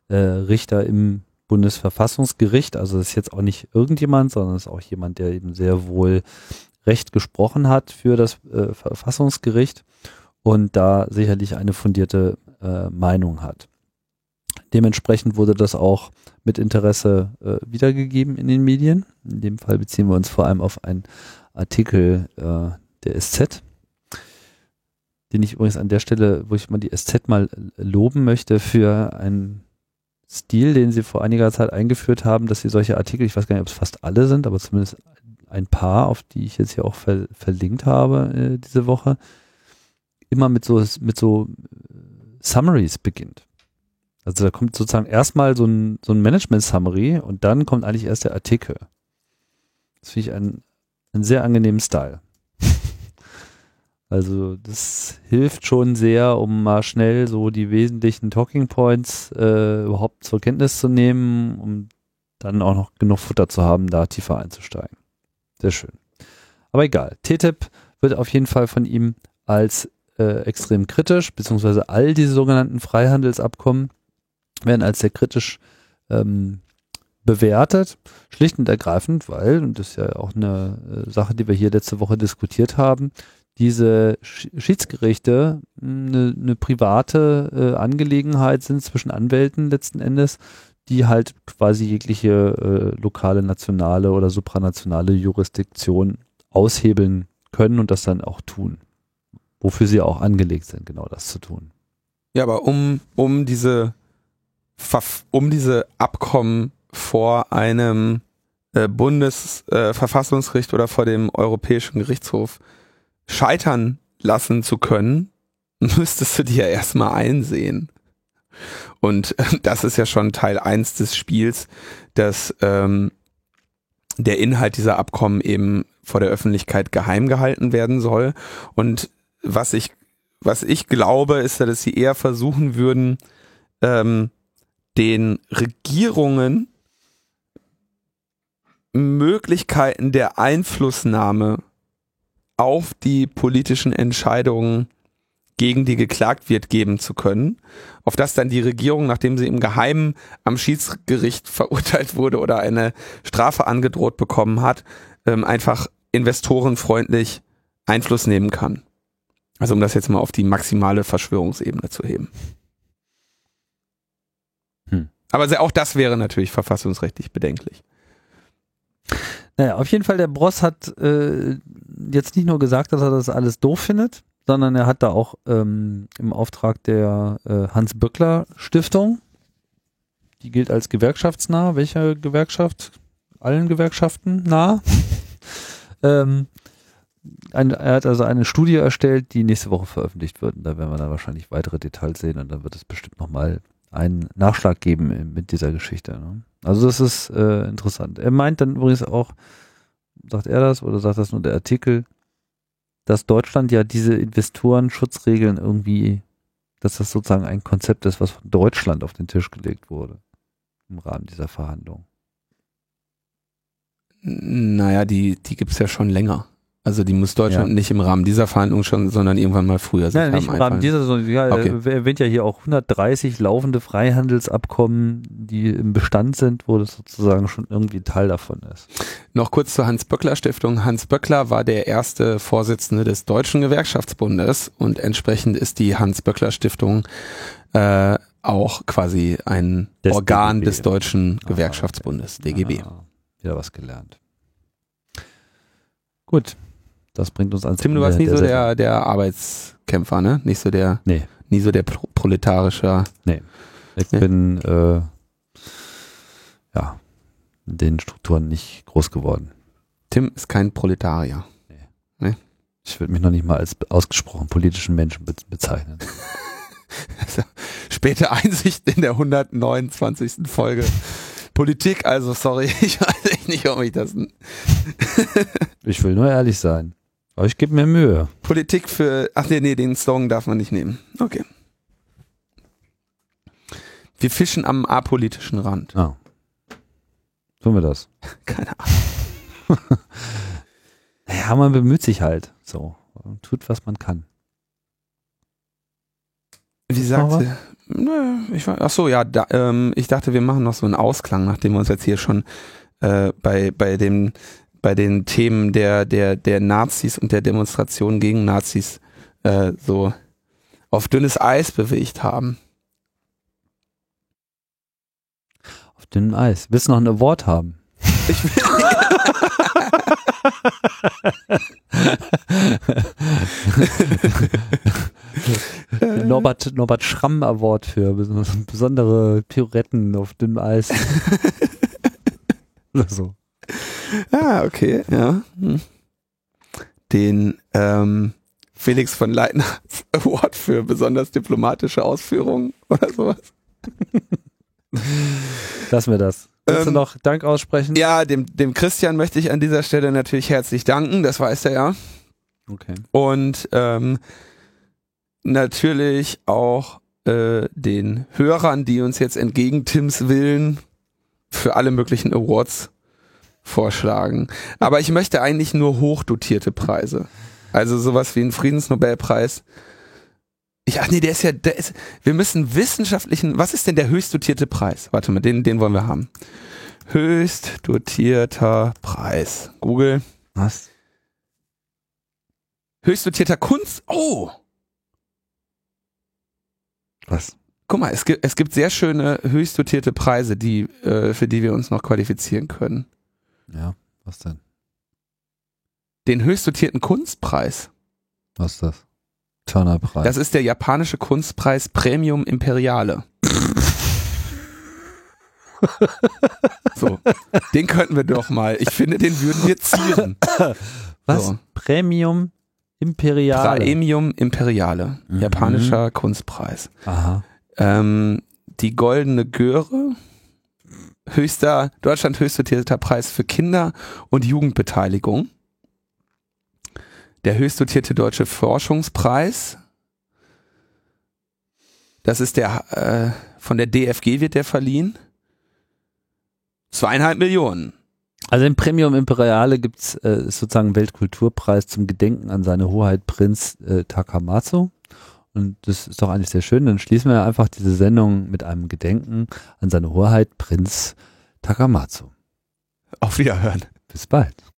äh, Richter im Bundesverfassungsgericht. Also ist jetzt auch nicht irgendjemand, sondern ist auch jemand, der eben sehr wohl Recht gesprochen hat für das äh, Verfassungsgericht und da sicherlich eine fundierte äh, Meinung hat. Dementsprechend wurde das auch mit Interesse äh, wiedergegeben in den Medien. In dem Fall beziehen wir uns vor allem auf einen Artikel äh, der SZ, den ich übrigens an der Stelle, wo ich mal die SZ mal loben möchte für einen Stil, den sie vor einiger Zeit eingeführt haben, dass sie solche Artikel, ich weiß gar nicht, ob es fast alle sind, aber zumindest ein paar, auf die ich jetzt hier auch ver verlinkt habe äh, diese Woche, immer mit so mit so äh, Summaries beginnt. Also da kommt sozusagen erstmal so ein, so ein Management-Summary und dann kommt eigentlich erst der Artikel. Das finde ich einen, einen sehr angenehmen Style. also das hilft schon sehr, um mal schnell so die wesentlichen Talking Points äh, überhaupt zur Kenntnis zu nehmen, um dann auch noch genug Futter zu haben, da tiefer einzusteigen. Sehr schön. Aber egal. TTIP wird auf jeden Fall von ihm als äh, extrem kritisch, beziehungsweise all diese sogenannten Freihandelsabkommen werden als sehr kritisch ähm, bewertet, schlicht und ergreifend, weil, und das ist ja auch eine äh, Sache, die wir hier letzte Woche diskutiert haben, diese Sch Schiedsgerichte eine, eine private äh, Angelegenheit sind zwischen Anwälten letzten Endes, die halt quasi jegliche äh, lokale, nationale oder supranationale Jurisdiktion aushebeln können und das dann auch tun. Wofür sie auch angelegt sind, genau das zu tun. ja, aber um, um diese, um diese Abkommen vor einem äh, Bundesverfassungsgericht oder vor dem Europäischen Gerichtshof scheitern lassen zu können, müsstest du die ja erstmal einsehen. Und das ist ja schon Teil eins des Spiels, dass ähm, der Inhalt dieser Abkommen eben vor der Öffentlichkeit geheim gehalten werden soll. Und was ich, was ich glaube, ist, dass sie eher versuchen würden, ähm, den Regierungen Möglichkeiten der Einflussnahme auf die politischen Entscheidungen, gegen die geklagt wird, geben zu können, auf das dann die Regierung, nachdem sie im Geheimen am Schiedsgericht verurteilt wurde oder eine Strafe angedroht bekommen hat, ähm, einfach investorenfreundlich Einfluss nehmen kann. Also um das jetzt mal auf die maximale Verschwörungsebene zu heben. Hm. Aber auch das wäre natürlich verfassungsrechtlich bedenklich. Naja, auf jeden Fall, der Bross hat äh, jetzt nicht nur gesagt, dass er das alles doof findet, sondern er hat da auch ähm, im Auftrag der äh, Hans-Böckler-Stiftung, die gilt als gewerkschaftsnah, welcher Gewerkschaft? Allen Gewerkschaften nah. ähm, ein, er hat also eine Studie erstellt, die nächste Woche veröffentlicht wird. Und da werden wir dann wahrscheinlich weitere Details sehen und dann wird es bestimmt nochmal einen Nachschlag geben mit dieser Geschichte. Ne? Also das ist äh, interessant. Er meint dann übrigens auch, sagt er das oder sagt das nur der Artikel, dass Deutschland ja diese Investorenschutzregeln irgendwie, dass das sozusagen ein Konzept ist, was von Deutschland auf den Tisch gelegt wurde im Rahmen dieser Verhandlungen. Naja, die, die gibt es ja schon länger. Also die muss Deutschland ja. nicht im Rahmen dieser Verhandlungen schon, sondern irgendwann mal früher sich Nein, nicht im Rahmen dieser, sondern ja, okay. er erwähnt ja hier auch 130 laufende Freihandelsabkommen, die im Bestand sind, wo das sozusagen schon irgendwie Teil davon ist. Noch kurz zur Hans-Böckler-Stiftung. Hans Böckler war der erste Vorsitzende des Deutschen Gewerkschaftsbundes und entsprechend ist die Hans-Böckler-Stiftung äh, auch quasi ein des Organ DGB. des Deutschen ah, Gewerkschaftsbundes, okay. DGB. Ah, wieder was gelernt. Gut, das bringt uns ans Tim, du warst nie so der, der Arbeitskämpfer, ne? Nicht so der, nee. nie so der Pro proletarische. Nee. Ich nee. bin, äh, ja, in den Strukturen nicht groß geworden. Tim ist kein Proletarier. Nee. nee? Ich würde mich noch nicht mal als ausgesprochen politischen Menschen be bezeichnen. also, späte Einsicht in der 129. Folge. Politik, also sorry, ich weiß echt nicht, ob ich das. ich will nur ehrlich sein. Aber ich gebe mir Mühe. Politik für. Ach nee, nee, den Slogan darf man nicht nehmen. Okay. Wir fischen am apolitischen Rand. Ah. Tun wir das? Keine Ahnung. naja, man bemüht sich halt so. Und tut, was man kann. Wie sagt sie? Nö, ich, ach so, ja, da, ähm, ich dachte, wir machen noch so einen Ausklang, nachdem wir uns jetzt hier schon äh, bei, bei dem bei den Themen der, der, der Nazis und der Demonstration gegen Nazis äh, so auf dünnes Eis bewegt haben. Auf dünnem Eis. Willst du noch ein Award haben? Ich will. Norbert, Norbert Schramm Award für besondere Pirouetten auf dünnem Eis. Oder so. Ah, okay, ja. Hm. Den ähm, Felix von Leitner Award für besonders diplomatische Ausführungen oder sowas. Lassen wir das. Willst ähm, du noch Dank aussprechen? Ja, dem, dem Christian möchte ich an dieser Stelle natürlich herzlich danken, das weiß er ja. Okay. Und ähm, natürlich auch äh, den Hörern, die uns jetzt entgegen Tims Willen für alle möglichen Awards vorschlagen. Aber ich möchte eigentlich nur hochdotierte Preise. Also sowas wie ein Friedensnobelpreis. Ich, ach nee, der ist ja, der ist, wir müssen wissenschaftlichen, was ist denn der höchst dotierte Preis? Warte mal, den, den wollen wir haben. Höchst dotierter Preis. Google. Was? Höchst dotierter Kunst. Oh! Was? Guck mal, es gibt, es gibt sehr schöne höchst dotierte Preise, die, äh, für die wir uns noch qualifizieren können. Ja, was denn? Den höchst dotierten Kunstpreis. Was ist das? Turner-Preis. Das ist der japanische Kunstpreis Premium Imperiale. so, den könnten wir doch mal. Ich finde, den würden wir zieren. Was? So. Premium Imperiale. Premium Imperiale. Mhm. Japanischer Kunstpreis. Aha. Ähm, die Goldene Göre, höchster, Deutschland höchst dotierter Preis für Kinder- und Jugendbeteiligung. Der höchst dotierte Deutsche Forschungspreis. Das ist der, äh, von der DFG wird der verliehen. Zweieinhalb Millionen. Also im Premium Imperiale gibt's äh, sozusagen Weltkulturpreis zum Gedenken an seine Hoheit Prinz äh, Takamatsu. Und das ist doch eigentlich sehr schön. Dann schließen wir einfach diese Sendung mit einem Gedenken an seine Hoheit Prinz Takamatsu. Auf Wiederhören. Bis bald.